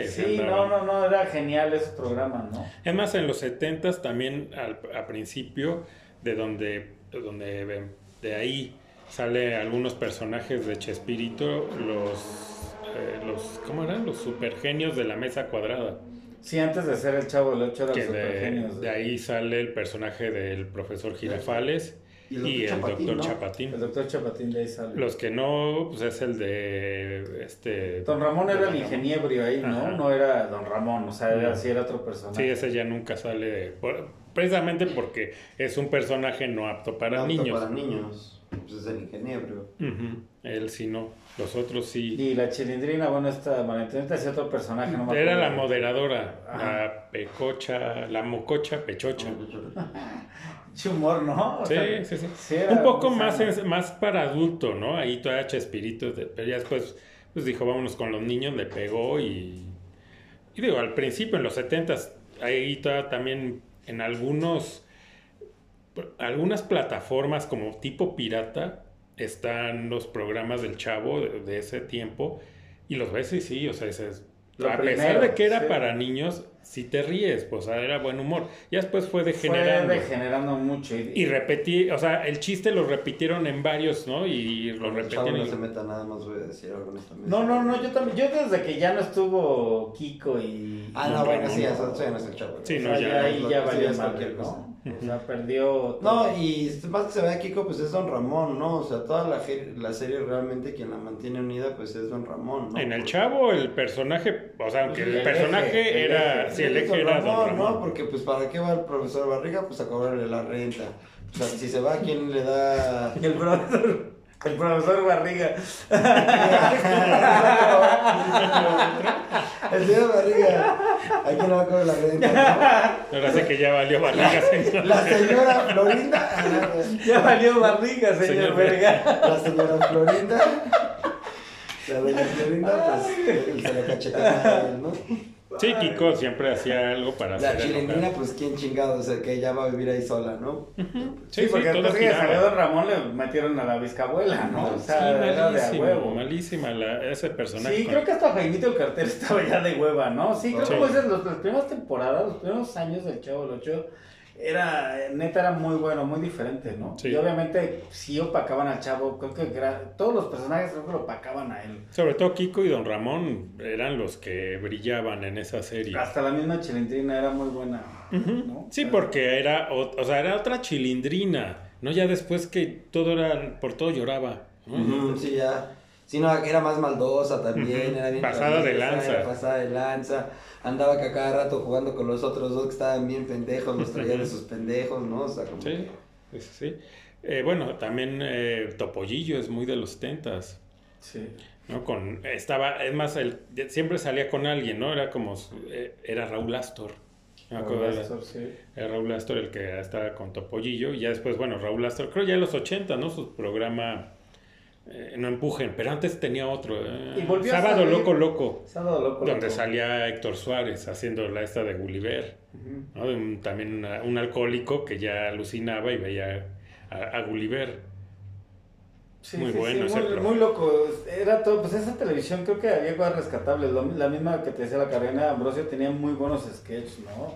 Speaker 1: Sí,
Speaker 2: no, no, no, era genial ese programa, ¿no?
Speaker 1: Es más, en los 70 también al, a principio, de donde, de donde de ahí sale algunos personajes de Chespirito, los, eh, los ¿cómo eran? Los supergenios de la mesa cuadrada.
Speaker 2: Sí, antes de ser el Chavo del 8 era
Speaker 1: Que
Speaker 2: los
Speaker 1: de,
Speaker 2: supergenios.
Speaker 1: de ahí sale el personaje del profesor Girafales
Speaker 3: Y
Speaker 1: y
Speaker 3: el doctor Chapatín,
Speaker 1: doctor
Speaker 3: ¿no?
Speaker 1: Chapatín.
Speaker 2: El doctor Chapatín de ahí sale.
Speaker 1: Los que no, pues es el de este.
Speaker 2: Don Ramón era el ingeniero ahí, ¿no?
Speaker 1: Ajá.
Speaker 2: No era Don Ramón, o sea, era, sí era otro personaje.
Speaker 1: Sí, ese ya nunca sale. precisamente porque es un personaje no apto para
Speaker 3: No apto
Speaker 1: niños.
Speaker 3: Para niños. Pues es el ingeniero.
Speaker 1: Ujú, Él sí no. Los otros sí.
Speaker 2: Y la chilindrina, bueno, esta Valentinita hacía otro personaje, no
Speaker 1: Era la moderadora,
Speaker 2: Ajá.
Speaker 1: la pecocha, la mococha pechocha.
Speaker 2: Mucho humor, ¿no? O
Speaker 1: Sí,
Speaker 2: sea,
Speaker 1: sí, sí. Un poco más, más para adulto, ¿no? Ahí todavía Chespirito, de- pero ya después pues dijo, vámonos con los niños, le pegó y... Y digo, al principio, en los 70s, ahí todavía también en algunos... Algunas plataformas como tipo pirata están los programas del chavo de, de ese tiempo y los ves y sí, o sea, dices,
Speaker 2: Lo
Speaker 1: a
Speaker 2: primero,
Speaker 1: pesar de que era
Speaker 2: sí.
Speaker 1: para niños, si te ríes, pues era buen humor. Ya después fue
Speaker 2: Fue
Speaker 1: degenerando.
Speaker 2: degenerando mucho. Y,
Speaker 1: Y repetí, o sea, el chiste lo repitieron en varios, ¿no? Y lo repetían.
Speaker 3: no
Speaker 1: y-
Speaker 3: se meta nada más, voy a decir.
Speaker 2: No, no, no, yo también, yo desde que ya no estuvo Kiko y...
Speaker 3: Ah, no, bueno, sí, eso, eso ya no es el chavo.
Speaker 1: Sí,
Speaker 2: o
Speaker 1: no,
Speaker 2: sea,
Speaker 1: ya
Speaker 2: ahí ya valió
Speaker 3: ya
Speaker 2: madre,
Speaker 3: cualquier cosa.
Speaker 2: ¿No? O sea, perdió...
Speaker 3: No, y más que se ve a Kiko, pues es Don Ramón, ¿no? O sea, toda la, la serie realmente quien la mantiene unida, pues es Don Ramón, ¿no?
Speaker 1: En el chavo, el personaje, o sea, aunque
Speaker 2: El
Speaker 1: el personaje era,
Speaker 2: eje.
Speaker 1: sí, el eje era Don Ramón.
Speaker 3: ¿no? Porque pues para qué va el profesor Barriga, pues a cobrarle la renta. O sea, si se va, ¿quién le da...?
Speaker 2: El profesor, el profesor Barriga.
Speaker 3: el señor Barriga, ¿a quién le va a cobrar la renta?
Speaker 1: Ahora sí que ya valió barriga, señor.
Speaker 3: La señora Florinda,
Speaker 2: Ya valió Barriga, señor,
Speaker 1: Señor
Speaker 2: Verga.
Speaker 3: la señora Florinda, la doña Florinda, pues se lo cachetea a él, ¿no?
Speaker 1: Sí, Kiko siempre hacía algo para
Speaker 3: La
Speaker 1: hacer
Speaker 3: chilindrina, pues quién chingado, o sea, que ella va a vivir ahí sola, ¿no?
Speaker 2: Sí, porque
Speaker 1: todo
Speaker 2: después que
Speaker 1: giraba.
Speaker 2: salió Don Ramón le metieron a la bisabuela, ¿no? O
Speaker 1: Sí,
Speaker 2: sea, era de a huevo.
Speaker 1: malísima la- ese personaje.
Speaker 2: Sí,
Speaker 1: con-
Speaker 2: creo que hasta Jaimito Carter estaba ya de hueva, ¿no? Sí, creo que
Speaker 1: Sí.
Speaker 2: los- las primeras temporadas, los primeros años del Chavo del Ocho, era, neta, era muy bueno, muy diferente, ¿no?
Speaker 1: Sí.
Speaker 2: Y obviamente sí opacaban al Chavo, creo que gra- todos los personajes creo que lo opacaban a él.
Speaker 1: Sobre todo Kiko y Don Ramón eran los que brillaban en esa serie.
Speaker 2: Hasta la misma Chilindrina era muy buena, ¿no?
Speaker 1: Sí, porque era, o, o sea, era otra chilindrina, ¿no? Ya después que todo era, por todo lloraba.
Speaker 3: sí, ya. Sí, no, era más maldosa también, era bien
Speaker 1: Pasada de lanza.
Speaker 3: era pasada de lanza. Andaba que a cada rato jugando con los otros dos que estaban bien pendejos, los traía de sus pendejos, ¿no? O sea, como...
Speaker 1: Sí, sí, sí. Eh, bueno, también eh, Topollillo es muy de los tentas,
Speaker 2: Sí.
Speaker 1: ¿no? Con, estaba, es más, él siempre salía con alguien, ¿no? Era como, eh, era Raúl Astor. La-
Speaker 2: Astor, sí.
Speaker 1: Era Raúl Astor el que estaba con Topollillo y ya después, bueno, Raúl Astor, creo ya en los 80, ¿no? Su programa eh, No Empujen, pero antes tenía otro. eh,
Speaker 2: Y
Speaker 1: Sábado
Speaker 2: salir-
Speaker 1: Loco Loco,
Speaker 2: Sábado loco.
Speaker 1: donde
Speaker 2: loco.
Speaker 1: salía Héctor Suárez haciendo la esta de Gulliver. ¿no? Un- también una- un alcohólico que ya alucinaba y veía a, a Gulliver.
Speaker 2: Sí,
Speaker 1: Muy
Speaker 2: sí,
Speaker 1: bueno
Speaker 2: sí, muy, muy loco. Era todo, pues esa televisión creo que había cosas rescatables. La misma que te decía la carrera de Ambrosio tenía muy buenos sketches, ¿no?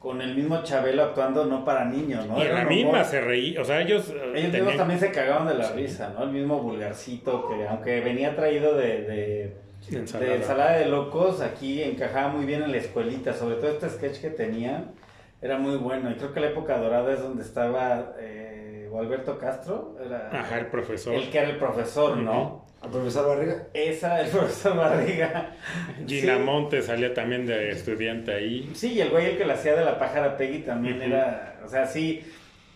Speaker 2: Con el mismo Chabelo actuando no para niños, ¿no?
Speaker 1: y en la misma se reía, o sea, ellos, eh,
Speaker 2: Ellos
Speaker 1: tenían-
Speaker 2: también se cagaban de la
Speaker 1: Sí.
Speaker 2: risa, ¿no? El mismo vulgarcito que aunque venía traído de, de,
Speaker 1: de ensalada.
Speaker 2: de ensalada de locos, aquí encajaba muy bien en la escuelita, sobre todo este sketch que tenían, Era muy bueno. Y creo que la época dorada es donde estaba eh, Alberto Castro. Era
Speaker 1: Ajá, el profesor.
Speaker 2: el que era el profesor, ¿no?
Speaker 3: ¿Al profesor Barriga?
Speaker 2: Esa, el profesor Barriga.
Speaker 1: Gina
Speaker 2: Sí.
Speaker 1: Monte salía también de estudiante ahí.
Speaker 2: Sí, y el güey el que la hacía de la pájara Peggy también era, o sea, sí,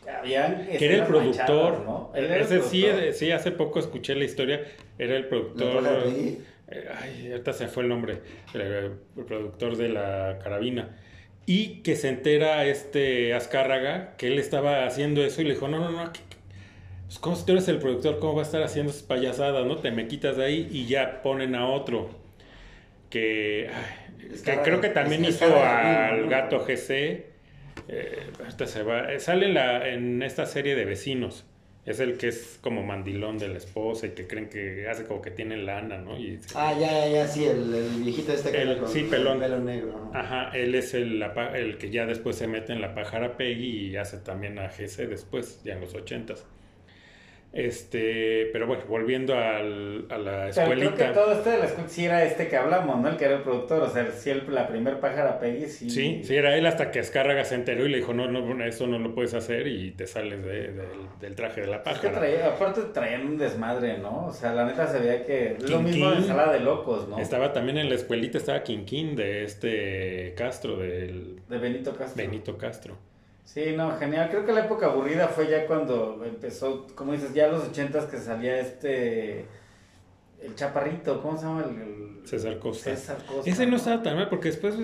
Speaker 2: habían
Speaker 1: Que era el productor.
Speaker 2: manchadas, ¿no? Él era el
Speaker 1: Ese sí,
Speaker 2: productor.
Speaker 1: eh, sí, hace poco escuché la historia. Era el
Speaker 3: ¿La
Speaker 1: productor.
Speaker 3: Peggy?
Speaker 1: eh, ay, ahorita se fue el nombre. El, el productor de la carabina. Y que se entera este Azcárraga que él estaba haciendo eso y le dijo: No, no, no. ¿qué- qué? Pues, ¿Cómo si tú eres el productor? ¿Cómo va a estar haciendo esas payasadas? ¿No? Te me quitas de ahí y ya ponen a otro. Que, ay, que creo que también hizo al
Speaker 3: ¿no?
Speaker 1: gato GC. Eh, ahorita se va. eh, Sale en, la, en esta serie de vecinos. Es el que es como mandilón de la esposa y que creen que hace como que tiene lana, ¿no? Y se-
Speaker 3: Ah, ya, ya, ya, sí, el, el viejito este que
Speaker 1: El- sí, pelón.
Speaker 3: pelo negro. ¿no?
Speaker 1: Ajá, él es el, el que ya después se mete en la pájara Peggy y hace también a GC después, ya en los ochentas. Este, pero bueno, volviendo al- a la
Speaker 2: Pero creo que
Speaker 1: escuelita.
Speaker 2: todo este de la escuela sí era este que hablamos, ¿no? El que era el productor, o sea, sí, el, la primer pájara Peggy, sí.
Speaker 1: Sí, sí, era él hasta que Azcárraga se enteró y le dijo, no, no, eso no lo puedes hacer y te sales de- del, del traje de la
Speaker 2: Es que
Speaker 1: pájara.
Speaker 2: traía, aparte traían un desmadre, ¿no? O sea, la neta se veía que lo mismo de sala de locos, ¿no?
Speaker 1: Estaba también en la escuelita, estaba Quinquín de este Castro, del
Speaker 2: De Benito Castro.
Speaker 1: Benito Castro.
Speaker 2: Sí, no, genial. Creo que la época aburrida fue ya cuando empezó, como dices, ya los ochentas que salía este, el chaparrito, ¿cómo se llama? El, el-
Speaker 1: César Costa.
Speaker 2: César Costa.
Speaker 1: Ese no estaba tan mal porque después...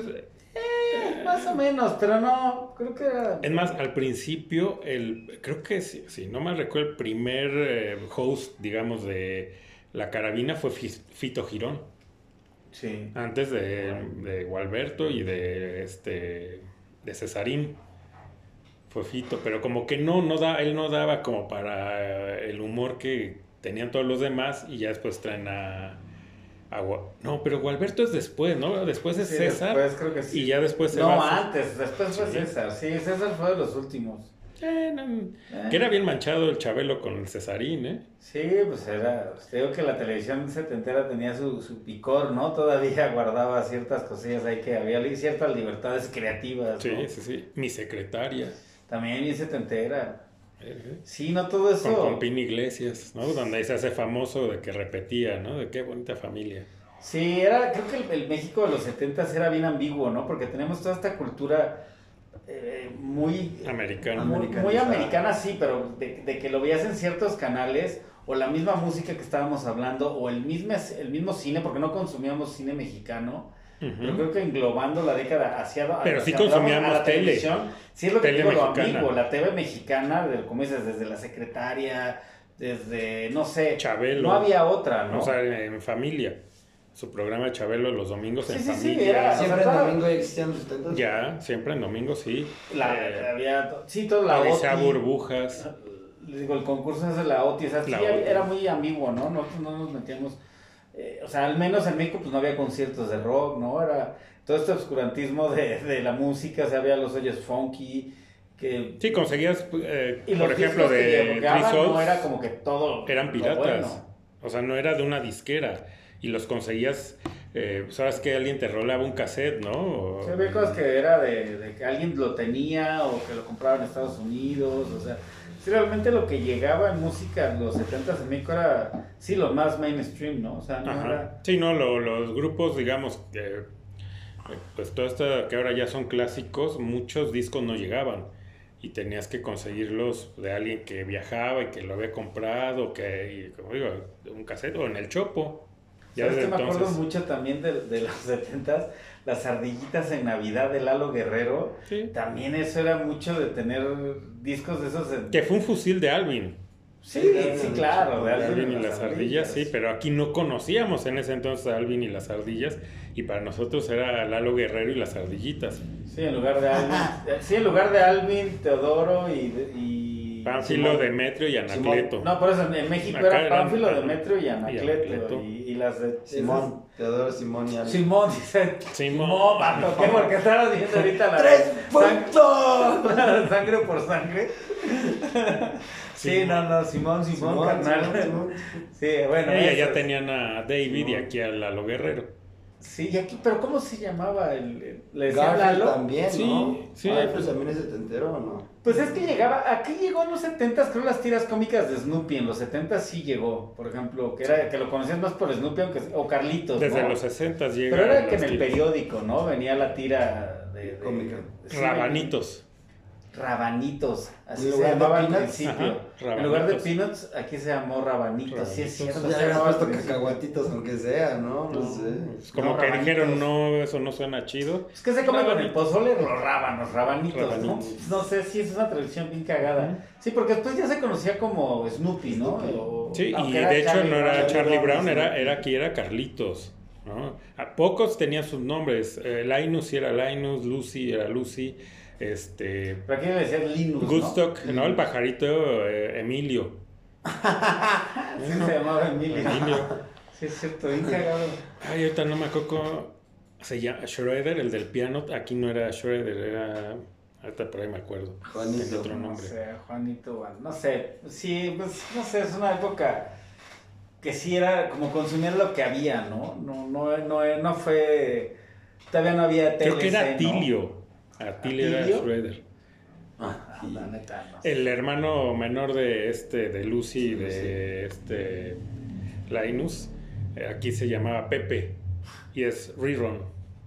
Speaker 2: Eh, más o menos, pero no, creo que era...
Speaker 1: Es más, al principio, el, creo que si, si no mal recuerdo, el primer eh, host, digamos, de la carabina fue Fi- Fito Girón.
Speaker 2: Sí.
Speaker 1: Antes de, de Gualberto y de este de Cesarín. Fue Fito, pero como que no, no da, él no daba como para el humor que tenían todos los demás y ya después traen a, a Gua- No, pero Gualberto es después, ¿no? Después es
Speaker 2: Sí,
Speaker 1: César
Speaker 2: después creo que sí.
Speaker 1: y ya después se
Speaker 2: No,
Speaker 1: va.
Speaker 2: antes, después fue
Speaker 1: Sí.
Speaker 2: César. Sí, César fue de los últimos.
Speaker 1: Eh, no,
Speaker 2: Eh.
Speaker 1: que era bien manchado el Chabelo con el Cesarín, ¿eh?
Speaker 2: Sí, pues era, te digo que la televisión setentera tenía su, su picor, ¿no? Todavía guardaba ciertas cosillas ahí que había ciertas libertades creativas,
Speaker 1: Sí,
Speaker 2: ¿no?
Speaker 1: sí, sí. Mi secretaria.
Speaker 2: También bien setentera. Sí, no todo eso.
Speaker 1: Con Compín Iglesias, ¿no? Donde ahí se hace famoso de que repetía, ¿no? De qué bonita familia.
Speaker 2: Sí, era, creo que el, el México de los setentas era bien ambiguo, ¿no? Porque tenemos toda esta cultura eh, muy
Speaker 3: Americanizada.
Speaker 2: muy americana, sí, pero de, de que lo veías en ciertos canales, o la misma música que estábamos hablando, o el mismo, el mismo cine, porque no consumíamos cine mexicano,
Speaker 1: Ujú.
Speaker 2: pero creo que englobando la década hacia...
Speaker 1: Pero sí
Speaker 2: hacia hablamos
Speaker 1: consumíamos
Speaker 2: a la
Speaker 1: tele.
Speaker 2: televisión, sí es lo que
Speaker 1: Tele
Speaker 2: digo, lo ambiguo, la TV mexicana, de- como dices, desde la secretaria, desde, no sé,
Speaker 1: Chabelo.
Speaker 2: no había otra, ¿no?
Speaker 1: O sea, en familia. Su programa de Chabelo los domingos
Speaker 2: Sí,
Speaker 1: en
Speaker 2: sí, sí,
Speaker 1: familia.
Speaker 2: era-
Speaker 3: Siempre
Speaker 2: o sea,
Speaker 3: en domingo ya existían los 70
Speaker 1: Ya, siempre en domingo, sí.
Speaker 2: la,
Speaker 1: Eh,
Speaker 2: había, sí, toda la OTI.
Speaker 1: Burbujas.
Speaker 2: Les digo, el concurso es de la OTI, o sea, sí,
Speaker 1: OTI.
Speaker 2: era muy ambiguo, ¿no? Nosotros no nos metíamos, eh, o sea, al menos en México pues no había conciertos de rock, ¿no? Era todo este obscurantismo de, de la música, o sea, había los hoyos funky, que...
Speaker 1: Sí, conseguías, eh,
Speaker 2: y
Speaker 1: por ejemplo, de Three Souls,
Speaker 2: no era como que todo
Speaker 1: eran piratas.
Speaker 2: bueno.
Speaker 1: O sea, no era de una disquera. Y los conseguías, eh, sabes que alguien te rolaba un cassette, ¿no? O-
Speaker 2: Sí, había cosas que era de, de que alguien lo tenía o que lo compraba en Estados Unidos, o sea, sí, realmente lo que llegaba en música en los 70 en México era, sí, lo más mainstream, ¿no? O sea, no
Speaker 1: Ajá.
Speaker 2: era...
Speaker 1: Sí, no, lo- los grupos, digamos, que, eh, pues todo esto que ahora ya son clásicos, muchos discos no llegaban y tenías que conseguirlos de alguien que viajaba y que lo había comprado, que, y, como digo, un cassette o en el chopo. Ya
Speaker 2: ¿Sabes que me acuerdo mucho también de, de los 70 Las ardillitas en Navidad de Lalo Guerrero.
Speaker 1: Sí.
Speaker 2: También eso era mucho de tener discos de esos. en-
Speaker 1: Que fue un fusil de Alvin.
Speaker 2: Sí,
Speaker 3: Sí,
Speaker 2: claro. De
Speaker 1: de
Speaker 2: Alvin
Speaker 1: Alvin y las ardillas, sí, pero aquí no conocíamos en ese entonces a Alvin y las ardillas, y para nosotros era Lalo Guerrero y las ardillitas.
Speaker 2: Sí, en lugar de Alvin. eh, sí, en lugar de Alvin, Teodoro y. y
Speaker 1: Pánfilo,
Speaker 2: Simón.
Speaker 1: Demetrio y Anacleto.
Speaker 2: No, por eso en, México
Speaker 1: Acá
Speaker 2: era Pánfilo. Demetrio y Anacleto.
Speaker 1: Anacleto.
Speaker 2: Y, y las de.
Speaker 3: Simón, Teodoro Simón y Alvin.
Speaker 2: Simón, dice.
Speaker 1: Simón.
Speaker 2: No, vato, ¿qué? Porque estabas diciendo ahorita la.
Speaker 3: ¡Tres
Speaker 2: sang-
Speaker 3: puntos!
Speaker 2: sangre por sangre. Sí,
Speaker 1: Simón.
Speaker 2: no, no, Simón, Simón,
Speaker 3: Simón,
Speaker 2: carnal.
Speaker 3: Simón, Simón.
Speaker 2: Sí, bueno.
Speaker 1: Ella ya tenían a David y
Speaker 3: Simón.
Speaker 1: aquí a Lalo Guerrero.
Speaker 2: Sí, y aquí, pero ¿cómo se llamaba? El, el- ¿Le Lalo?
Speaker 3: también,
Speaker 1: Sí,
Speaker 3: ¿no?
Speaker 1: sí.
Speaker 3: Garfield también es setentero, ¿o no?
Speaker 2: Pues es que llegaba, aquí llegó en los 70 creo las tiras cómicas de Snoopy, en los 70 sí llegó, por ejemplo, que era que lo conocías más por Snoopy aunque, o Carlitos,
Speaker 1: Desde
Speaker 2: ¿no?
Speaker 1: los 60 llega.
Speaker 2: Pero era que en el
Speaker 1: tiras.
Speaker 2: periódico, ¿no? Venía la tira de... de-
Speaker 3: Cómica.
Speaker 2: sí,
Speaker 1: Rabanitos.
Speaker 2: Rabanitos, así se
Speaker 3: Peanuts,
Speaker 2: principio.
Speaker 1: ajá,
Speaker 2: en lugar de. Peanuts, aquí se llamó Rabanitos, sí es cierto.
Speaker 3: Pues ya
Speaker 2: al
Speaker 3: puesto cacahuatitos, aunque sea, ¿no? No,
Speaker 2: No.
Speaker 3: sé.
Speaker 1: Pues como
Speaker 2: No,
Speaker 1: que
Speaker 2: rabanitos.
Speaker 1: dijeron, no, eso no suena chido.
Speaker 2: Es que se come con el pozole los rábanos, rabanitos,
Speaker 1: Rabanitos.
Speaker 2: ¿no? No sé si es una traducción bien cagada. Sí, porque después ya se conocía como Snoopy, ¿no?
Speaker 3: Snoopy.
Speaker 2: O-
Speaker 1: Sí, y de hecho
Speaker 2: Charlie
Speaker 1: no era. Charlie Brown, era, era aquí era Carlitos. ¿no? A pocos tenían sus nombres. Eh, Linus sí era Linus, Lucy era Lucy, este
Speaker 2: Pero aquí le decían Linus, ¿no?
Speaker 1: Gustock, ¿no? El pajarito eh, Emilio.
Speaker 2: Sí, se llamaba Emilio.
Speaker 1: Emilio.
Speaker 2: Sí, es cierto, bien cagado.
Speaker 1: Ay, ahorita no me acuerdo cómo se llama. Schroeder, el del piano. Aquí no era Schroeder, era. Ahorita por ahí me acuerdo.
Speaker 3: Juanito.
Speaker 1: Otro
Speaker 2: No
Speaker 1: nombre.
Speaker 2: sé, Juanito, no sé. Sí, pues, no sé, es una época que sí era como consumir lo que había, ¿no? No, no, no, no fue... Todavía no había
Speaker 1: Creo que era
Speaker 2: TLC, ¿no?
Speaker 1: Atilio. Era. Schroeder.
Speaker 2: Ah, la neta, no sé.
Speaker 1: El hermano menor de este, de Lucy, de este Linus, eh, aquí se llamaba Pepe y es Rerun.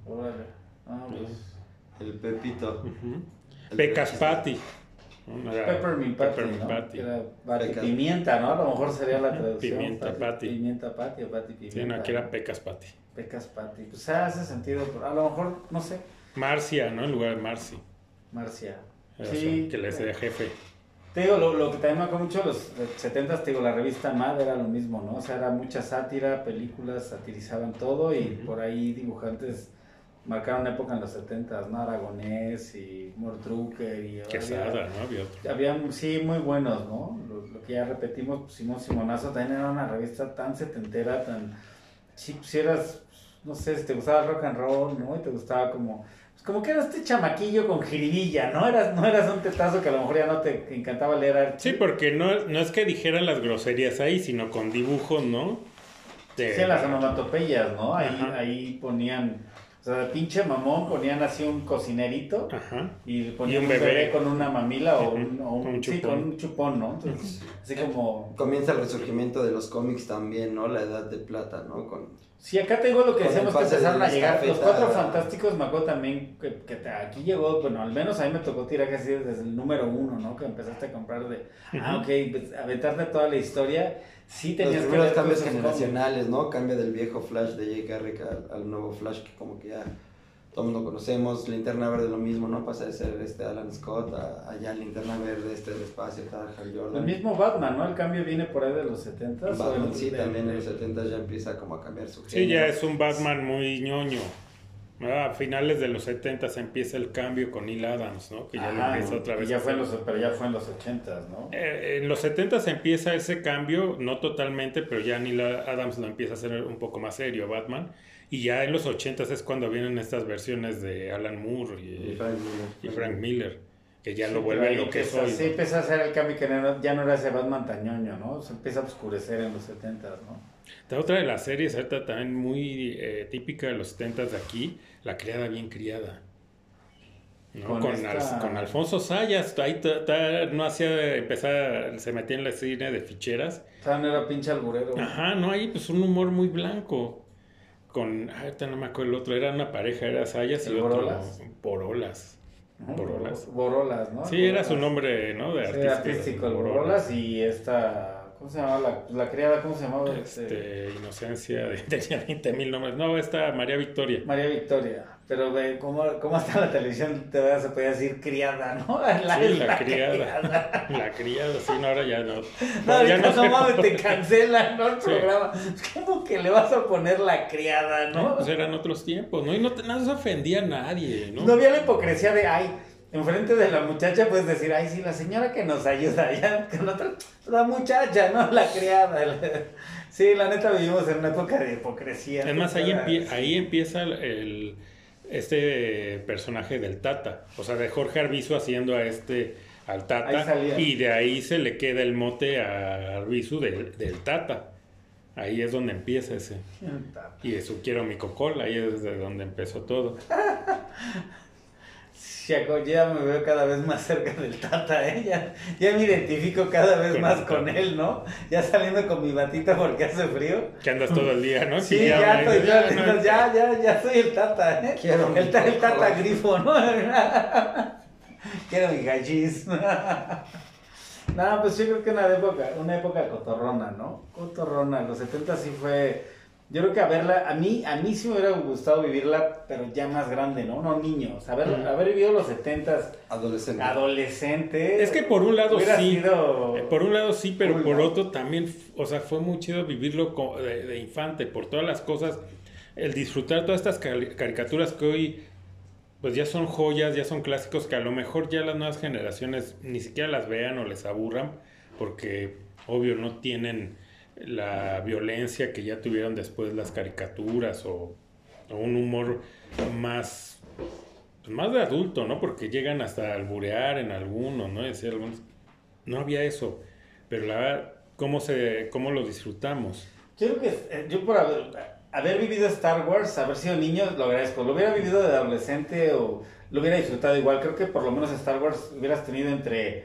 Speaker 2: Órale. Ah, pues,
Speaker 3: El Pepito.
Speaker 1: Ujú.
Speaker 3: El
Speaker 1: Pecas
Speaker 3: Pepito.
Speaker 1: Patty.
Speaker 2: Peppermint Patty,
Speaker 1: Peppermint
Speaker 2: ¿no?
Speaker 1: Patty.
Speaker 2: Era. Pimienta, ¿no? A lo mejor sería la traducción.
Speaker 1: Pimienta Patty.
Speaker 2: Pimienta Patty o Patty Pimienta.
Speaker 1: Sí, no, aquí era Pecas Patty.
Speaker 2: Pecas Patty. Pues hace sentido, pero a lo mejor, no sé,
Speaker 1: Marcia, ¿no? En lugar de Marcy.
Speaker 2: Marcia.
Speaker 1: Era
Speaker 2: Sí.
Speaker 1: su- que le decía jefe.
Speaker 2: Te digo, lo, lo que también me acuerdo mucho de los 70 te digo, la revista Mad era lo mismo, ¿no? O sea, era mucha sátira, películas, satirizaban todo y por ahí dibujantes marcaron época en los 70 ¿no? Aragonés y Mort Drucker y...
Speaker 1: Quesada,
Speaker 2: había-
Speaker 1: ¿no? Había otro.
Speaker 2: Había, sí, muy buenos, ¿no? Lo, lo que ya repetimos, pues, Simón Simonazo también era una revista tan setentera, tan... Pues, si eras, no sé, si te gustaba el rock and roll, ¿no? Y te gustaba como... Como que eras este chamaquillo con jiribilla, ¿no? Eras, no eras un tetazo que a lo mejor ya no te encantaba leer Archie.
Speaker 1: Sí, porque no, no es que dijeran las groserías ahí, sino con dibujos, ¿no? De-
Speaker 2: Sí, las onomatopeyas, ¿no? Ahí,
Speaker 1: Ajá.
Speaker 2: ahí ponían... O sea, de pinche mamón ponían así un cocinerito
Speaker 1: Ajá.
Speaker 2: y ponían
Speaker 1: Y
Speaker 2: un
Speaker 1: un
Speaker 2: bebé.
Speaker 1: bebé.
Speaker 2: con una mamila o un, o un-
Speaker 1: un
Speaker 2: sí,
Speaker 1: chupón.
Speaker 2: con un chupón, ¿no? Entonces, así como...
Speaker 3: Comienza el resurgimiento de los cómics también, ¿no? La edad de plata, ¿no? Con...
Speaker 2: Sí, acá tengo lo que decíamos que empezaron
Speaker 3: de
Speaker 2: a llegar. Los cuatro fantásticos me acuerdo también que, que te- aquí llegó, bueno, al menos a mí me tocó tirar casi desde el número uno, ¿no? Que empezaste a comprar de, ah, ok, pues, aventarte toda la historia. Sí
Speaker 3: Los
Speaker 2: tenías que
Speaker 3: primeros
Speaker 2: leer
Speaker 3: cambios generacionales, ¿no? Cambio del viejo Flash de Jay Garrick al, al nuevo Flash que como que ya todo el mundo conocemos. Linterna Verde lo mismo, ¿no? Pasa de ser este Alan Scott a, a ya Linterna Verde, este del espacio, tal, Hal Jordan.
Speaker 2: El mismo Batman, ¿no? El cambio viene por ahí de los 70
Speaker 3: Batman, sí, también en los 70 ya empieza como a cambiar su
Speaker 1: Sí,
Speaker 3: genio.
Speaker 1: ya es un Batman muy ñoño. Ah, A finales de los 70 se empieza el cambio con Neil Adams, ¿no? Que ya lo
Speaker 2: Ajá,
Speaker 1: empieza otra vez.
Speaker 2: ya fue en los, pero ya fue en los 80 ¿no?
Speaker 1: Eh, en los 70 se empieza ese cambio, no totalmente, pero ya Neil Adams lo empieza a hacer un poco más serio, Batman. Y ya en los 80 es cuando vienen estas versiones de Alan Moore y,
Speaker 3: Y Frank Miller.
Speaker 1: y Frank Miller, que ya
Speaker 2: Sí,
Speaker 1: lo
Speaker 2: ahí
Speaker 1: lo que es hoy.
Speaker 2: Sí,
Speaker 1: ¿no?
Speaker 2: empieza a hacer el cambio que ya no era ese Batman tan ñoño, ¿no? Se empieza a oscurecer en los 70 ¿no?
Speaker 1: Otra de las series, ahorita también muy eh, típica de los 70 de aquí, La criada bien criada. ¿no?
Speaker 2: Con
Speaker 1: Con,
Speaker 2: esta-
Speaker 1: Al- con Alfonso Sayas, ahí ta- ta- no hacía, empezar, se metía en la cine de ficheras.
Speaker 2: O sea, no era pinche alburero.
Speaker 1: Ajá, no, ahí pues un humor muy blanco. Con, ah, ahorita no me acuerdo el otro, era una pareja, era Sayas y
Speaker 2: ¿El
Speaker 1: otro
Speaker 2: Borolas?
Speaker 1: Borolas.
Speaker 2: Ujú,
Speaker 1: Borolas.
Speaker 2: Borolas, ¿no?
Speaker 1: Sí, era
Speaker 2: Borolas.
Speaker 1: su nombre, ¿no? De
Speaker 2: Sí,
Speaker 1: artista.
Speaker 2: artístico, el Borolas y esta, ¿cómo se llamaba? La, la criada, ¿cómo se llamaba?
Speaker 1: Este, Inocencia, de- tenía 20 mil nombres. No, esta María Victoria.
Speaker 2: María Victoria. Pero ve cómo, cómo hasta la televisión todavía se podía decir criada, ¿no? La,
Speaker 1: Sí, la criada. La criada, sí, no, ahora ya no.
Speaker 2: No,
Speaker 1: ya
Speaker 2: ahorita no,
Speaker 1: sé.
Speaker 2: mames, te cancelan, ¿no? El
Speaker 1: Sí.
Speaker 2: programa. ¿Cómo que le vas a poner la criada,
Speaker 1: No,
Speaker 2: no?
Speaker 1: pues eran otros tiempos, ¿no? Y no, te- no se ofendía a nadie, ¿no?
Speaker 2: No había la hipocresía de, ay, enfrente de la muchacha puedes decir, ay, sí, la señora que nos ayuda, ya, con otra, la muchacha, no la criada. Sí, la neta vivimos en una época de hipocresía.
Speaker 1: Es más, ahí, empie- ahí empieza el, el- este personaje del Tata, o sea, de Jorge Arbizu haciendo a este, al Tata, y de ahí se le queda el mote a Arbizu del, del Tata. Ahí es donde empieza ese.
Speaker 2: El Tata.
Speaker 1: Y de su quiero mi cocola, ahí es de donde empezó todo.
Speaker 2: Chaco, ya me veo cada vez más cerca del Tata, ¿eh? Ya, ya me identifico cada vez más con él, ¿no? Ya saliendo con mi batita porque hace frío.
Speaker 1: Que andas todo el día, ¿no?
Speaker 2: Sí, ya, estoy, ya,
Speaker 1: no,
Speaker 2: ya, ya, ya soy el Tata, ¿eh?
Speaker 3: Quiero
Speaker 2: el, ta- el Tata grifo, ¿no? Quiero mi gachis. No, pues yo creo que una época, una época cotorrona, ¿no? Cotorrona, los 70 sí fue... Yo creo que a verla, a mí, a mí sí me hubiera gustado vivirla, pero ya más grande, ¿no? No niño. O sea, haber, haber vivido los 70
Speaker 3: Adolescente.
Speaker 2: adolescente.
Speaker 1: Es que por un lado sí.
Speaker 2: sido-
Speaker 1: Eh, Por un lado sí, pero por otro también, o sea, fue muy chido vivirlo de, de infante, por todas las cosas, el disfrutar todas estas cari- caricaturas que hoy pues ya son joyas, ya son clásicos que a lo mejor ya las nuevas generaciones ni siquiera las vean o les aburran, porque obvio no tienen la violencia que ya tuvieron después las caricaturas o, un humor más pues, más de adulto, ¿no? Porque llegan hasta alburear en algunos, ¿no? Decir algunos, no había eso, pero la verdad, ¿cómo, se, cómo lo disfrutamos?
Speaker 2: Yo creo que eh, yo por haber, haber vivido Star Wars, haber sido niño, lo agradezco. Lo hubiera vivido de adolescente o lo hubiera disfrutado igual. Creo que por lo menos Star Wars hubieras tenido entre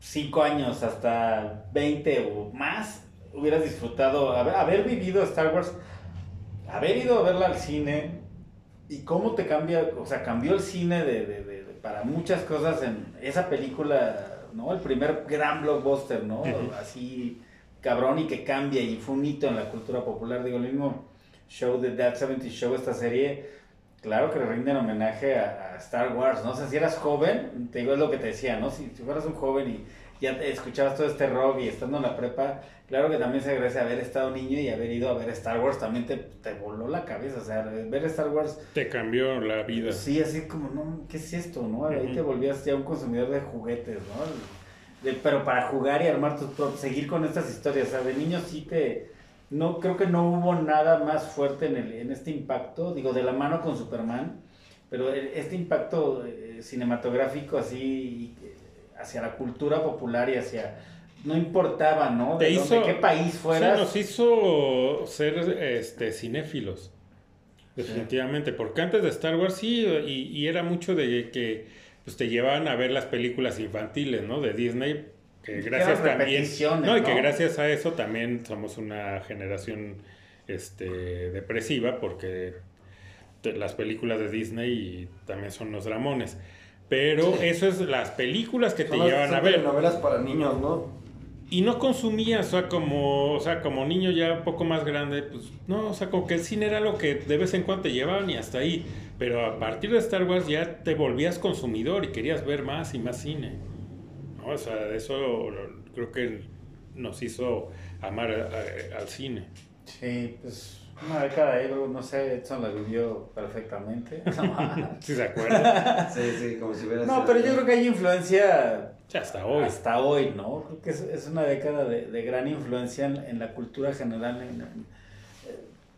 Speaker 2: 5 años hasta 20 o más. Hubieras disfrutado, haber, haber vivido Star Wars, haber ido a verla al cine y cómo te cambia, o sea, cambió el cine de, de- de- para muchas cosas en esa película, ¿no? El primer gran blockbuster, ¿no?
Speaker 1: Ujú.
Speaker 2: Así cabrón y que cambia y fue un hito en la cultura popular. Digo, el mismo show de That 70 Show, esta serie, claro que le rinden homenaje a, a Star Wars, ¿no? O sea, si eras joven, te digo, es lo que te decía, ¿no? Si, si fueras un joven y ya te escuchabas todo este rock y estando en la prepa, claro que también se agradece haber estado niño y haber ido a ver Star Wars, también te, te voló la cabeza, o sea, ver Star Wars
Speaker 1: Te cambió la vida.
Speaker 2: Sí, así como, no, ¿qué es esto, no? Ahí te volvías ya un consumidor de juguetes, ¿no? De- pero para jugar y armar tus propios, seguir con estas historias, o sea, de niño sí te... No, creo que no hubo nada más fuerte en, el, en este impacto, digo, de la mano con Superman, pero el- este impacto eh, cinematográfico así hacia la cultura popular y hacia... No importaba, ¿no? De, dónde- qué país
Speaker 1: Sí,
Speaker 2: fueras.
Speaker 1: nos hizo ser este, cinéfilos. Definitivamente, porque antes de Star Wars sí, y, y era mucho de que pues, te llevaban a ver las películas infantiles, ¿no? De Disney, que gracias también... No, y que gracias a eso también somos una generación este, depresiva, porque te- las películas de Disney también son los dramones. Pero eso es las películas que te
Speaker 3: las-
Speaker 1: llevan
Speaker 3: son
Speaker 1: a ver.
Speaker 3: novelas para niños, ¿no?
Speaker 1: Y no consumías, o sea, como, o sea, como niño ya un poco más grande, pues no, o sea, como que el cine era lo que de vez en cuando te llevaban y hasta ahí. Pero a partir de Star Wars ya te volvías consumidor y querías ver más y más cine. ¿no? O sea, eso lo- creo que nos hizo amar a- a- al cine.
Speaker 2: Sí, pues una década ahí, no sé, Edson la vivió perfectamente.
Speaker 1: ¿Sí se acuerdan?
Speaker 3: Sí, sí, como si hubiera
Speaker 2: No,
Speaker 3: sido-
Speaker 2: pero yo creo que hay influencia
Speaker 1: Sí, hasta hoy.
Speaker 2: hasta hoy, ¿no? Creo que es, es una década de, de gran influencia en, en la cultura general, en- en-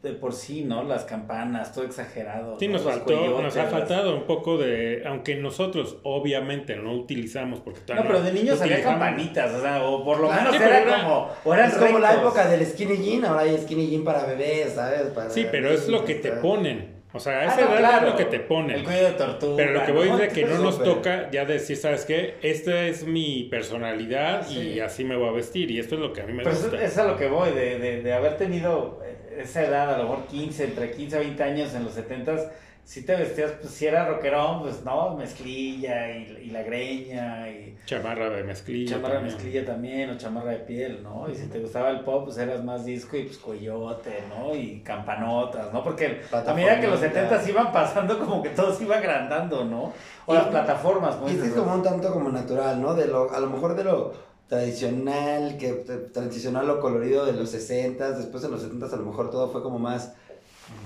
Speaker 2: de por sí, ¿no? Las campanas, todo exagerado.
Speaker 1: Sí,
Speaker 2: ¿no?
Speaker 1: nos faltó, nos ha
Speaker 2: las-
Speaker 1: faltado un poco de, aunque nosotros obviamente no utilizamos porque
Speaker 2: No, pero de niños había campanitas, o sea, o por lo
Speaker 3: Claro,
Speaker 2: menos
Speaker 1: sí,
Speaker 2: era
Speaker 1: era-
Speaker 2: como, o eran
Speaker 3: Es como la época del skinny jean, ahora hay skinny jean para bebés, ¿sabes? Para
Speaker 1: Sí, pero es lo que te
Speaker 3: ¿sabes?
Speaker 1: ponen. O sea, a
Speaker 2: Ah,
Speaker 1: esa
Speaker 2: no,
Speaker 1: edad
Speaker 2: claro.
Speaker 1: es lo que te
Speaker 2: El
Speaker 1: ponen.
Speaker 2: cuello de tortuga.
Speaker 1: Pero lo que voy es de que no nos toca ya decir, ¿sabes qué? Esta es mi personalidad
Speaker 2: Sí.
Speaker 1: y así me voy a vestir. Y esto es lo que a mí me
Speaker 2: Pero eso-
Speaker 1: gusta.
Speaker 2: es a lo que voy, de, de, de haber tenido esa edad, a lo mejor 15, entre 15 a 20 años en los 70s, si te vestías, pues si era rockerón, pues no, mezclilla y, y la greña y
Speaker 1: Chamarra de mezclilla.
Speaker 2: chamarra de mezclilla también o chamarra de piel, ¿no? Y si te gustaba el pop, pues eras más disco y pues coyote, ¿no? Y campanotas, ¿no? Porque a medida que los
Speaker 3: Plataformita.
Speaker 2: 70s iban pasando, como que todo se iba agrandando, ¿no? O
Speaker 3: Y-
Speaker 2: las plataformas, pues.
Speaker 3: Y es como un tanto como natural, ¿no? De lo, a lo mejor de lo tradicional, que tradicional o colorido de los 60 después en los 70 a lo mejor todo fue como más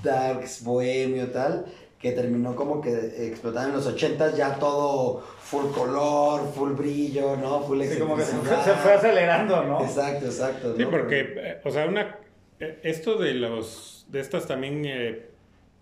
Speaker 3: darks, bohemio, tal, que terminó como que explotar en los 80 ya todo full color, full brillo, ¿no? Full
Speaker 2: Sí, como que se fue, se fue acelerando, ¿no?
Speaker 3: Exacto, exacto.
Speaker 1: Sí,
Speaker 3: ¿no?
Speaker 1: porque, eh, o sea, una, eh, esto de los, de estas también, eh,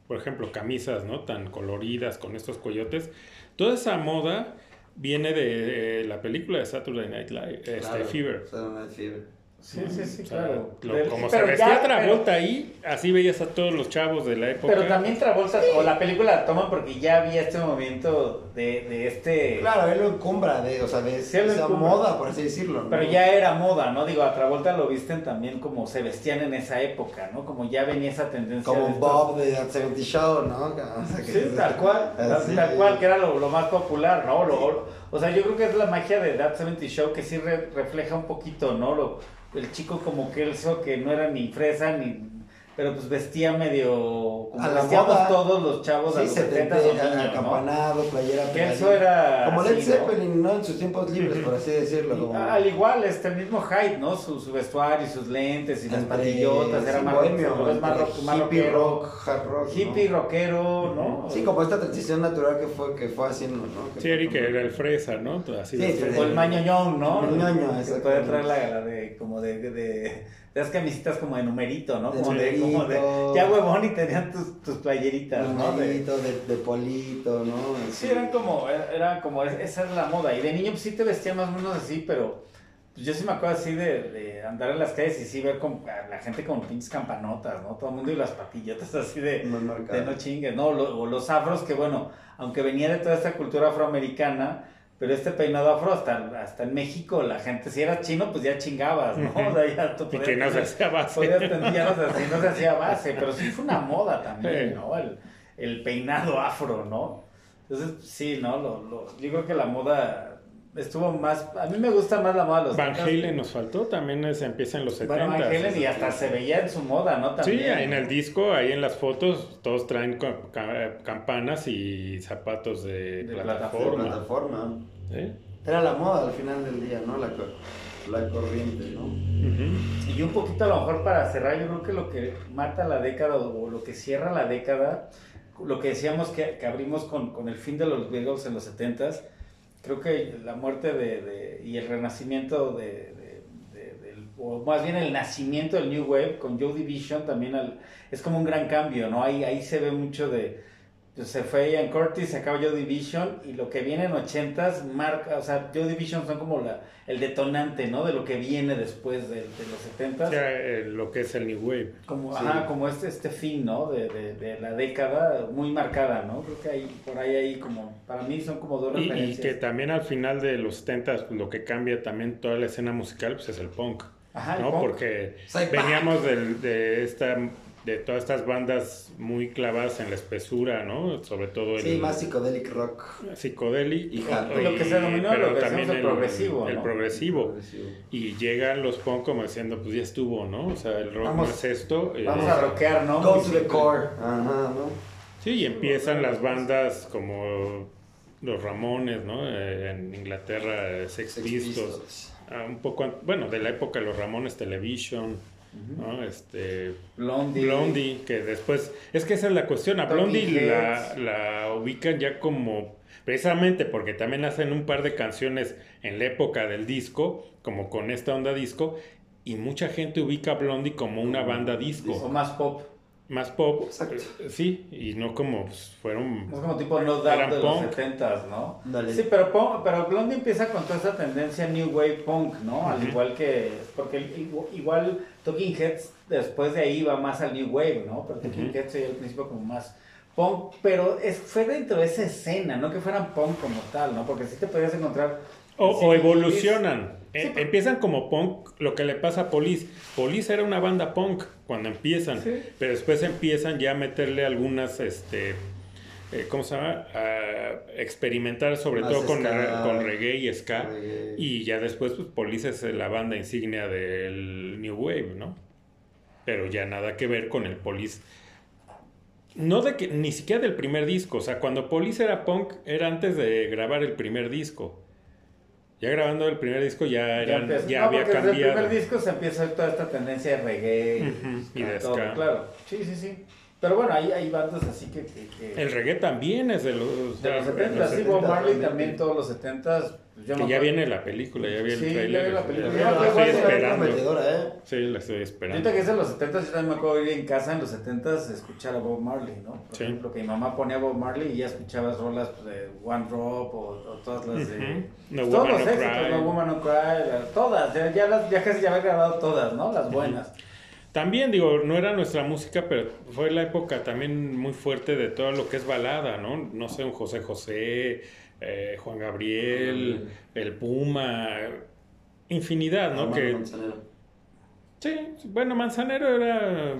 Speaker 1: por ejemplo, camisas, ¿no? Tan coloridas con estos coyotes, toda esa moda viene de eh, la película de Saturday Night Live, este,
Speaker 3: Claro,
Speaker 1: Fever.
Speaker 3: Saturday Night Fever.
Speaker 2: Sí, sí, sí,
Speaker 1: O sea,
Speaker 2: claro.
Speaker 1: lo-
Speaker 2: Del-
Speaker 1: como se
Speaker 2: pero
Speaker 1: vestía
Speaker 2: ya-
Speaker 1: Travolta ahí, así veías a todos los chavos de la época.
Speaker 2: Pero también Travolta, o la película la toman porque ya había este movimiento de, de este...
Speaker 3: Claro, él lo encumbra de, o sea, de
Speaker 2: Sí,
Speaker 3: esa
Speaker 2: encumbra.
Speaker 3: moda, por así decirlo. ¿no?
Speaker 2: Pero ya era moda, ¿no? Digo, a Travolta lo visten también como se vestían en esa época, ¿no? Como ya venía esa tendencia. de
Speaker 3: Como
Speaker 2: estos-
Speaker 3: Bob de That 70 Show, ¿no? O sea, que-
Speaker 2: Sí, tal cual, tal,
Speaker 3: Así.
Speaker 2: tal cual, que era lo, lo más popular, ¿no? Lo- o sea, yo creo que es la magia de That 70 Show que sí re- refleja un poquito, ¿no? Lo, el chico como Kelso, que no era ni fresa, ni... Pero pues vestía medio... Como
Speaker 3: A la
Speaker 2: vestíamos
Speaker 3: moda.
Speaker 2: todos los chavos a
Speaker 3: Sí,
Speaker 2: los
Speaker 3: se
Speaker 2: 70
Speaker 3: te
Speaker 2: o niños, ¿no?
Speaker 3: acampanado, playera
Speaker 2: Kelso
Speaker 3: pegadita.
Speaker 2: era...
Speaker 3: Como Led
Speaker 2: ¿no?
Speaker 3: Zeppelin, ¿no? En sus tiempos libres, por así decirlo.
Speaker 2: Y
Speaker 3: como-
Speaker 2: Al igual, este el mismo Hyde, ¿no? Su, su vestuario y sus lentes y las
Speaker 3: entre-
Speaker 2: patillotas, era
Speaker 3: sí,
Speaker 2: más,
Speaker 3: bohemio,
Speaker 2: es más,
Speaker 3: entre
Speaker 2: rock, más
Speaker 3: hippie
Speaker 2: rockero.
Speaker 3: rock, hard rock. ¿no?
Speaker 2: Hippie rockero, ¿no?
Speaker 3: Sí, como esta transición natural que fue, que fue haciendo, ¿no? Que
Speaker 1: Sí,
Speaker 3: fue
Speaker 1: Eric
Speaker 3: como-
Speaker 1: era el fresa, ¿no? Así
Speaker 3: Sí.
Speaker 2: O el mañoñón, ¿no?
Speaker 3: El ñoño,
Speaker 2: Que
Speaker 3: exactamente.
Speaker 2: puede traer la, la de, como de, de, de, de las camisitas como de numerito, ¿no?
Speaker 3: De
Speaker 2: Como de, como de,
Speaker 3: numerito.
Speaker 2: ya huevón y tenían tus, tus playeritas, ¿no? De-
Speaker 3: Numerito, de, de polito, ¿no?
Speaker 2: sí, eran como, era como, esa es la moda. Y de niño pues sí te vestían más o menos así, pero pues, yo sí me acuerdo así de, de andar en las calles y sí ver como a la gente con pinches campanotas, ¿no? Todo el mundo y las patillotas así de, de no chingues, ¿no? O los afros que, bueno, aunque venía de toda esta cultura afroamericana, pero este peinado afro hasta, hasta en México, la gente, si eras chino, pues ya chingabas, ¿no? O sea, ya tú
Speaker 1: Y
Speaker 2: podías
Speaker 1: que no se hacía base.
Speaker 2: podías ya no se, hacía- no se hacía base, pero sí fue una moda también. ¿no? El, el peinado afro, ¿no? Entonces, sí, ¿no? Lo, lo- yo creo que la moda estuvo más, a mí me gusta más la moda de los
Speaker 1: Van
Speaker 2: 70s.
Speaker 1: Halen nos faltó, también se empieza en los 70.
Speaker 2: Bueno, Van Halen y hasta se veía en su moda, ¿no?
Speaker 1: Sí,
Speaker 2: También.
Speaker 1: ahí en el disco, ahí en las fotos, todos traen campanas y zapatos de, plataforma.
Speaker 3: plataforma.
Speaker 1: ¿eh?
Speaker 3: Era la moda al final del día, ¿no? La, la corriente, ¿no?
Speaker 1: Ujú.
Speaker 2: Y un poquito a lo mejor para cerrar, yo creo que lo que mata la década o lo que cierra la década, lo que decíamos que, que abrimos con, con el fin de los Beatles en los 70s, creo que la muerte de, de- y el renacimiento de, de- de- del- o más bien el nacimiento del New Wave con Joe Division también al- es como un gran cambio, ¿no? Ahí, ahí se ve mucho de... pues, se fue Ian Curtis, se acaba Joe Division y lo que viene en 80s marca, o sea, Joe Division son como la, el detonante, ¿no? De lo que viene después de, de los 70s.
Speaker 1: O sea, eh, lo que es el New Wave.
Speaker 2: Como,
Speaker 3: Sí.
Speaker 2: ajá, como este, este fin, ¿no? De, de, de la década muy marcada, ¿no? Creo que ahí, por ahí, ahí como, para mí son como dos
Speaker 1: Y, y
Speaker 2: referencias.
Speaker 1: que también al final de los 70 lo que cambia también toda la escena musical pues es el punk,
Speaker 2: Ajá,
Speaker 1: ¿no? Porque
Speaker 3: Soy
Speaker 1: veníamos del- de esta de todas estas bandas muy clavadas en la espesura, ¿no? Sobre todo el
Speaker 3: Sí, más psicodelic rock.
Speaker 1: psicodélico
Speaker 3: Y.
Speaker 2: Y lo que se denominó,
Speaker 1: pero
Speaker 2: lo que
Speaker 1: también
Speaker 2: el progresivo,
Speaker 1: el
Speaker 2: ¿no?
Speaker 1: progresivo.
Speaker 3: Progresivo.
Speaker 1: Y llegan los punk como diciendo, pues ya estuvo, ¿no? O sea, el rock no
Speaker 3: Vamos-
Speaker 1: es esto. eh,
Speaker 2: Vamos a rockear, ¿no?
Speaker 3: Go to the core. Ajá, ¿no?
Speaker 1: Sí, y empiezan las bandas como los Ramones, ¿no? Eh, en Inglaterra, eh, Sex,
Speaker 3: Sex
Speaker 1: Pistols.
Speaker 3: Pistols.
Speaker 1: Ah, un poco, bueno, de la época de los Ramones Television, ¿no? Este,
Speaker 2: Blondie.
Speaker 1: Blondie, que después, es que esa es la cuestión, a Blondie la, la ubican ya como, precisamente porque también hacen un par de canciones en la época del disco, como con esta onda disco, y mucha gente ubica a Blondie como una banda disco,
Speaker 2: O más pop.
Speaker 1: Más pop,
Speaker 3: Exacto.
Speaker 1: eh, sí, y no como pues, fueron...
Speaker 2: Es como tipo No Doubt de
Speaker 1: punk.
Speaker 2: los 70s, ¿no?
Speaker 3: Dale.
Speaker 2: Sí, pero, punk- pero Blondie empieza con toda esa tendencia New Wave Punk, ¿no? Al igual que... Porque igual, Talking Heads después de ahí va más al New Wave, ¿no? Pero Talking
Speaker 1: Ujú.
Speaker 2: Heads sería al principio como más punk, pero es, fue dentro de esa escena, no que fueran punk como tal, ¿no? Porque sí te podías encontrar...
Speaker 1: O evolucionan. Eh, Empiezan como punk, lo que le pasa a Police. Police era una banda punk cuando empiezan,
Speaker 2: Sí.
Speaker 1: pero después empiezan ya a meterle algunas, este, eh, ¿cómo se llama? A experimentar sobre
Speaker 3: Más
Speaker 1: todo con,
Speaker 3: ska.
Speaker 1: con reggae y ska.
Speaker 3: Reggae.
Speaker 1: Y ya después, pues Police es la banda insignia del New Wave, ¿no? Pero ya nada que ver con el Police. No de que, ni siquiera del primer disco. O sea, cuando Police era punk, era antes de grabar el primer disco. Ya grabando el primer disco ya, eran, ya,
Speaker 2: empieza- no,
Speaker 1: había
Speaker 2: porque desde el
Speaker 1: cambiado.
Speaker 2: primer disco se empieza toda esta tendencia de reggae
Speaker 1: Ujú, y de
Speaker 2: todo,
Speaker 1: ska.
Speaker 2: claro. Sí, sí, sí. Pero bueno, hay, hay bandas así que... que, que-
Speaker 1: El reggae también es de los,
Speaker 2: de los
Speaker 1: de
Speaker 2: 70,
Speaker 1: los
Speaker 2: sí,
Speaker 1: 70,
Speaker 2: Bob Marley
Speaker 3: también.
Speaker 2: también todos los 70 pues
Speaker 1: Que ya
Speaker 2: acuerdo-
Speaker 1: viene la película, ya vi el
Speaker 2: Sí, ya
Speaker 1: trailer.
Speaker 2: vi la película.
Speaker 1: ya
Speaker 2: Yo
Speaker 1: la estoy esperando.
Speaker 3: ¿eh?
Speaker 1: Sí, la estoy esperando.
Speaker 2: Ahorita que es de los 70 yo también me acuerdo ir en casa en los 70 escuchar a Bob Marley, ¿no? Por
Speaker 1: Sí.
Speaker 2: ejemplo, que mi mamá ponía Bob Marley y ya escuchabas rolas pues, de One Drop o, o todas las de...
Speaker 1: Ujú. No
Speaker 2: todos
Speaker 1: Woman
Speaker 2: los
Speaker 1: No
Speaker 2: éxitos,
Speaker 1: Cry.
Speaker 2: No Woman No Cry, todas, ya, ya, las, ya casi ya había grabado todas, ¿no? Las buenas.
Speaker 1: También, digo, no era nuestra música, pero fue la época también muy fuerte de todo lo que es balada, ¿no? No sé, un José José, eh, Juan Gabriel, el Puma, infinidad, ¿no? Que,
Speaker 3: Manzanero.
Speaker 1: sí, bueno, Manzanero era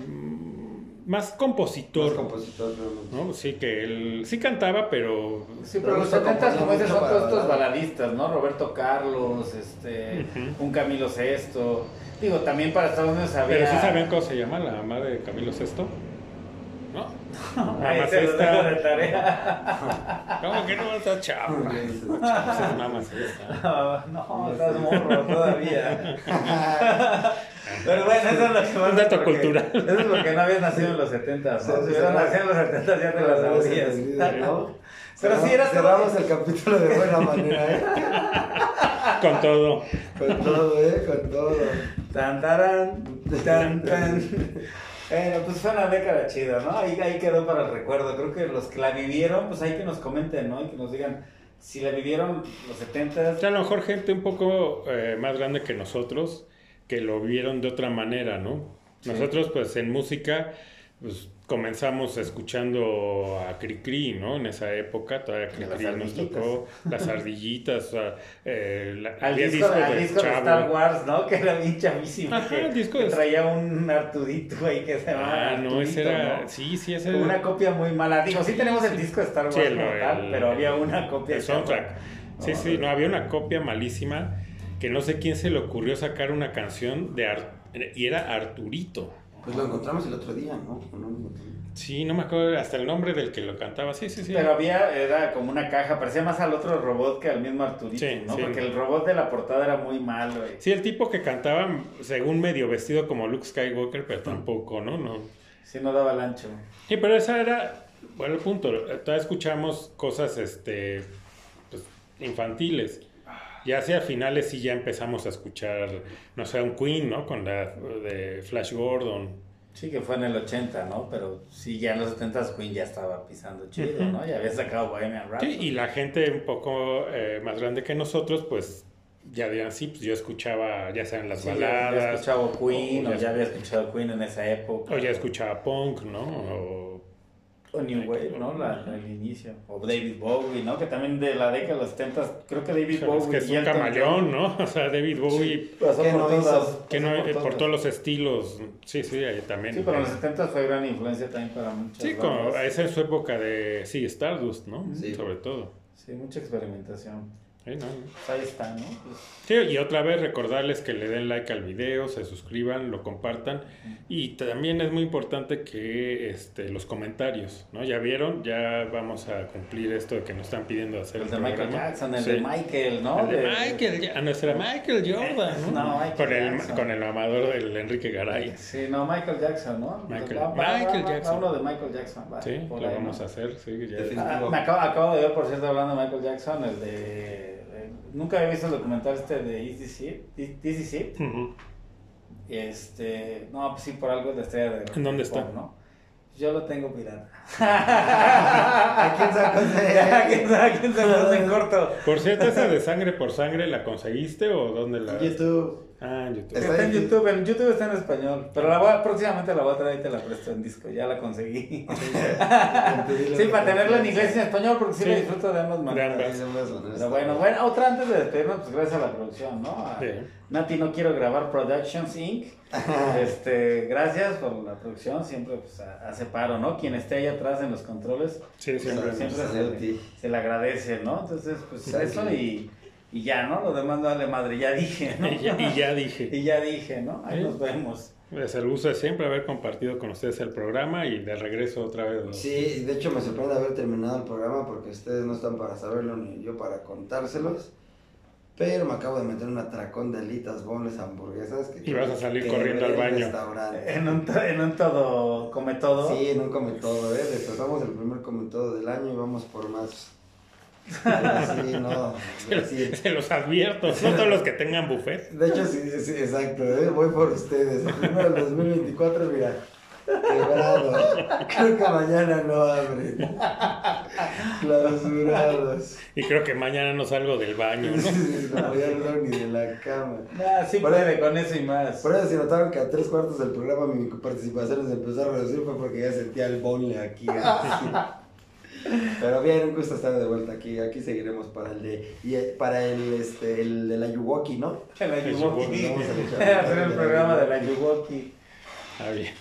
Speaker 1: más compositor,
Speaker 3: Más compositor, realmente.
Speaker 1: ¿no? Sí, que él sí cantaba, pero...
Speaker 2: Sí,
Speaker 3: Pero
Speaker 2: pero los
Speaker 3: gusta
Speaker 2: 70
Speaker 3: componer
Speaker 2: como dices son todos estos baladistas, ¿no? Roberto Carlos, este, un Camilo Sesto. Digo, también para Estados Unidos había...
Speaker 1: Pero sí sabían cómo se llama la mamá de Camilo Sesto.
Speaker 2: Los dejo de
Speaker 1: esta.
Speaker 2: tarea.
Speaker 1: ¿Cómo que no está chavo? Esta.
Speaker 2: no, estás morro todavía. Pero bueno, eso es lo que más
Speaker 1: Un dato cultural.
Speaker 2: Eso es porque no habías nacido en los 70, ¿no?
Speaker 3: Sí,
Speaker 2: Si hubieras
Speaker 3: sí.
Speaker 2: nacido en los 70 ya te las sabrías.
Speaker 3: ¿no?
Speaker 2: Pero sí eras
Speaker 3: Cerramos el capítulo de buena manera, ¿eh?
Speaker 1: Con todo.
Speaker 3: Con todo, ¿eh? Con todo.
Speaker 2: Tan, tarán, tan, tan. Bueno, pues fue una década chida, ¿no? Ahí, ahí quedó para el recuerdo. Creo que los que la vivieron, pues hay que nos comenten, ¿no? Y que nos digan si la vivieron los 70
Speaker 1: O sea, a lo mejor gente un poco eh, más grande que nosotros, que lo vieron de otra manera, ¿no?
Speaker 2: Sí.
Speaker 1: Nosotros, pues en música, pues comenzamos escuchando a Cricri, ¿no? En esa época, todavía Cricri nos
Speaker 2: ardillitas.
Speaker 1: tocó, las ardillitas, o sea, eh, la-
Speaker 2: Al disco, al disco de. Star Wars, ¿no? Que era bien chavísimo.
Speaker 1: Ajá,
Speaker 2: que,
Speaker 1: el disco
Speaker 2: que
Speaker 1: de-
Speaker 2: traía un Arturito ahí que se llamaba
Speaker 1: Ah, no, ese era,
Speaker 2: ¿no?
Speaker 1: sí, sí, ese
Speaker 2: Como una copia muy mala. Digo, sí tenemos el disco de Star Wars
Speaker 1: Sí, el-
Speaker 2: como tal, pero había una copia.
Speaker 1: el soundtrack. Sí, sí, no, había una copia malísima que no sé quién se le ocurrió sacar una canción de Ar- y era Arturito.
Speaker 3: Pues lo encontramos el otro día, ¿no? ¿O no?
Speaker 1: Sí, no me acuerdo hasta el nombre del que lo cantaba. Sí, sí, sí.
Speaker 2: Pero había, era como una caja, parecía más al otro robot que al mismo Arturito,
Speaker 1: Sí,
Speaker 2: ¿no?
Speaker 1: sí.
Speaker 2: Porque el robot de la portada era muy malo. y-
Speaker 1: Sí, el tipo que cantaba, según medio vestido como Luke Skywalker, pero tampoco, ¿no? no.
Speaker 2: Sí, no daba el ancho.
Speaker 1: Sí, pero esa era, bueno, el punto. Todavía escuchamos cosas, este, pues, infantiles. Ya hacia finales sí ya empezamos a escuchar, no sé, un Queen, ¿no? Con la de Flash Gordon.
Speaker 2: Sí, que fue en el 80, ¿no? Pero sí, ya en los 70 Queen ya estaba pisando chido, ¿no? Ya había sacado Bohemian Rhapsody.
Speaker 1: Sí, y la gente un poco eh, más grande que nosotros, pues ya dirán, sí, pues yo escuchaba, ya sean las
Speaker 2: Sí, ya había
Speaker 1: baladas,
Speaker 2: escuchado Queen,
Speaker 1: o
Speaker 2: o
Speaker 1: ya-
Speaker 2: ya había escuchado Queen en esa época.
Speaker 1: o ya escuchaba punk, ¿no? O-
Speaker 2: O New Wave, ¿no? La, el inicio. O David Bowie, ¿no? Que también de la década de los 70, creo que David
Speaker 1: es
Speaker 2: Bowie
Speaker 1: que es un camaleón, ¿no? O sea, David Bowie,
Speaker 2: Pasó
Speaker 3: ¿Qué
Speaker 2: por
Speaker 3: no
Speaker 2: todas.
Speaker 3: hizo?
Speaker 1: que no,
Speaker 2: pasó
Speaker 1: por todos los estilos, sí, sí, ahí también.
Speaker 2: Sí, pero en los 70 fue gran influencia también para muchas
Speaker 1: Sí, como, esa es su época de, sí, Stardust, ¿no?
Speaker 3: Sí.
Speaker 1: Sobre todo.
Speaker 2: Sí, mucha experimentación.
Speaker 1: Sí, ¿no?
Speaker 2: Pues ahí está, ¿no? Pues,
Speaker 1: Sí, y otra vez recordarles que le den like al video, se suscriban, lo compartan y también es muy importante que este, los comentarios, ¿no? Ya vieron, ya vamos a cumplir esto de que nos están pidiendo hacer
Speaker 2: el
Speaker 1: el
Speaker 2: de Michael
Speaker 1: programa.
Speaker 2: Jackson, el
Speaker 1: Sí.
Speaker 2: de Michael, ¿no?
Speaker 1: El de Michael, Ja- a nuestra Michael Jordan, ¿no?
Speaker 2: No, Michael
Speaker 1: con, el,
Speaker 2: Jackson.
Speaker 1: con el amador del Enrique Garay.
Speaker 2: Sí, no, Michael Jackson, ¿no?
Speaker 1: Michael-
Speaker 2: Va- va-
Speaker 1: Michael
Speaker 2: va- va
Speaker 1: Jackson.
Speaker 2: uno de Michael Jackson, va,
Speaker 1: Sí, lo
Speaker 2: ahí,
Speaker 1: vamos
Speaker 2: ¿no?
Speaker 1: a hacer, sí, ya.
Speaker 2: Ah, me acabo, acabo de ver, por cierto, hablando de Michael Jackson, el de... nunca había visto el documental este de Easy Easy Seat.
Speaker 1: Ujú.
Speaker 2: Este, no, pues sí, por algo es la estrella de
Speaker 1: ¿En dónde está?
Speaker 2: pop, ¿no? Yo lo tengo pirata.
Speaker 3: ¿A quién sacó ese?
Speaker 2: ¿Quién sabe quién se puso en corto?
Speaker 1: Por cierto, esa de sangre por sangre, ¿la conseguiste o dónde la...?
Speaker 3: YouTube.
Speaker 1: Ah, en YouTube.
Speaker 3: Está
Speaker 2: Está en YouTube, en YouTube está en español. Pero la voy a- próximamente la voy a traer y te la presto en disco. Ya la conseguí. Sí, para tenerla en inglés y en español, porque sí,
Speaker 1: Sí.
Speaker 2: la disfruto de ambas maneras. Pero bueno, bueno, otra antes de despedirnos, pues gracias a la producción, ¿no? A
Speaker 1: Sí.
Speaker 2: Nati No Quiero Grabar Productions Inc. Este, gracias por la producción, siempre pues, hace paro, ¿no? Quien esté ahí atrás en los controles,
Speaker 1: Sí, siempre.
Speaker 2: siempre
Speaker 3: Saludos
Speaker 2: se, se le agradece, ¿no? Entonces, pues
Speaker 3: Sí,
Speaker 2: eso
Speaker 3: sí.
Speaker 2: y, y ya, ¿no? Lo demás no vale madre, ya dije, ¿no?
Speaker 1: Y ya, y ya dije.
Speaker 2: Y ya dije, ¿no? Ahí
Speaker 1: Sí.
Speaker 2: nos vemos.
Speaker 1: Es el gusto de siempre haber compartido con ustedes el programa y de regreso otra vez. ¿no?
Speaker 3: Sí, de hecho me sorprende haber terminado el programa porque ustedes no están para saberlo ni yo para contárselos. Pero me acabo de meter un atracón de alitas, bonles, hamburguesas. Que
Speaker 1: Y vas a salir corriendo al baño.
Speaker 2: En un, en un todo, come todo.
Speaker 3: Sí, en un come todo, ¿eh? Destrozamos el primer come todo del año y vamos por más. Sí, no. sí.
Speaker 1: Se los advierto, no todos los que tengan buffet.
Speaker 3: De hecho, sí, sí, exacto, ¿eh? voy por ustedes. El primero del 2024, mira, quebrado. Creo que mañana no abren. Clausurados.
Speaker 1: Y creo que mañana no salgo del baño, ¿no?
Speaker 3: No, ya no salgo ni de la cama.
Speaker 2: Ah, sí
Speaker 3: Por
Speaker 2: puede con eso y más.
Speaker 3: Por eso, si notaron que a tres cuartos del programa mi participación se empezó a reducir, fue porque ya sentía el bonle aquí. Pero bien, un gusto estar de vuelta aquí. Aquí seguiremos para el de. Y eh, para el, este, el de la Yuwoki, ¿no?
Speaker 1: El
Speaker 2: Yuwoki.
Speaker 1: Yuwoki.
Speaker 3: Vamos a echar-
Speaker 2: Hacer el programa de la Yuwoki.
Speaker 1: Ah, bien.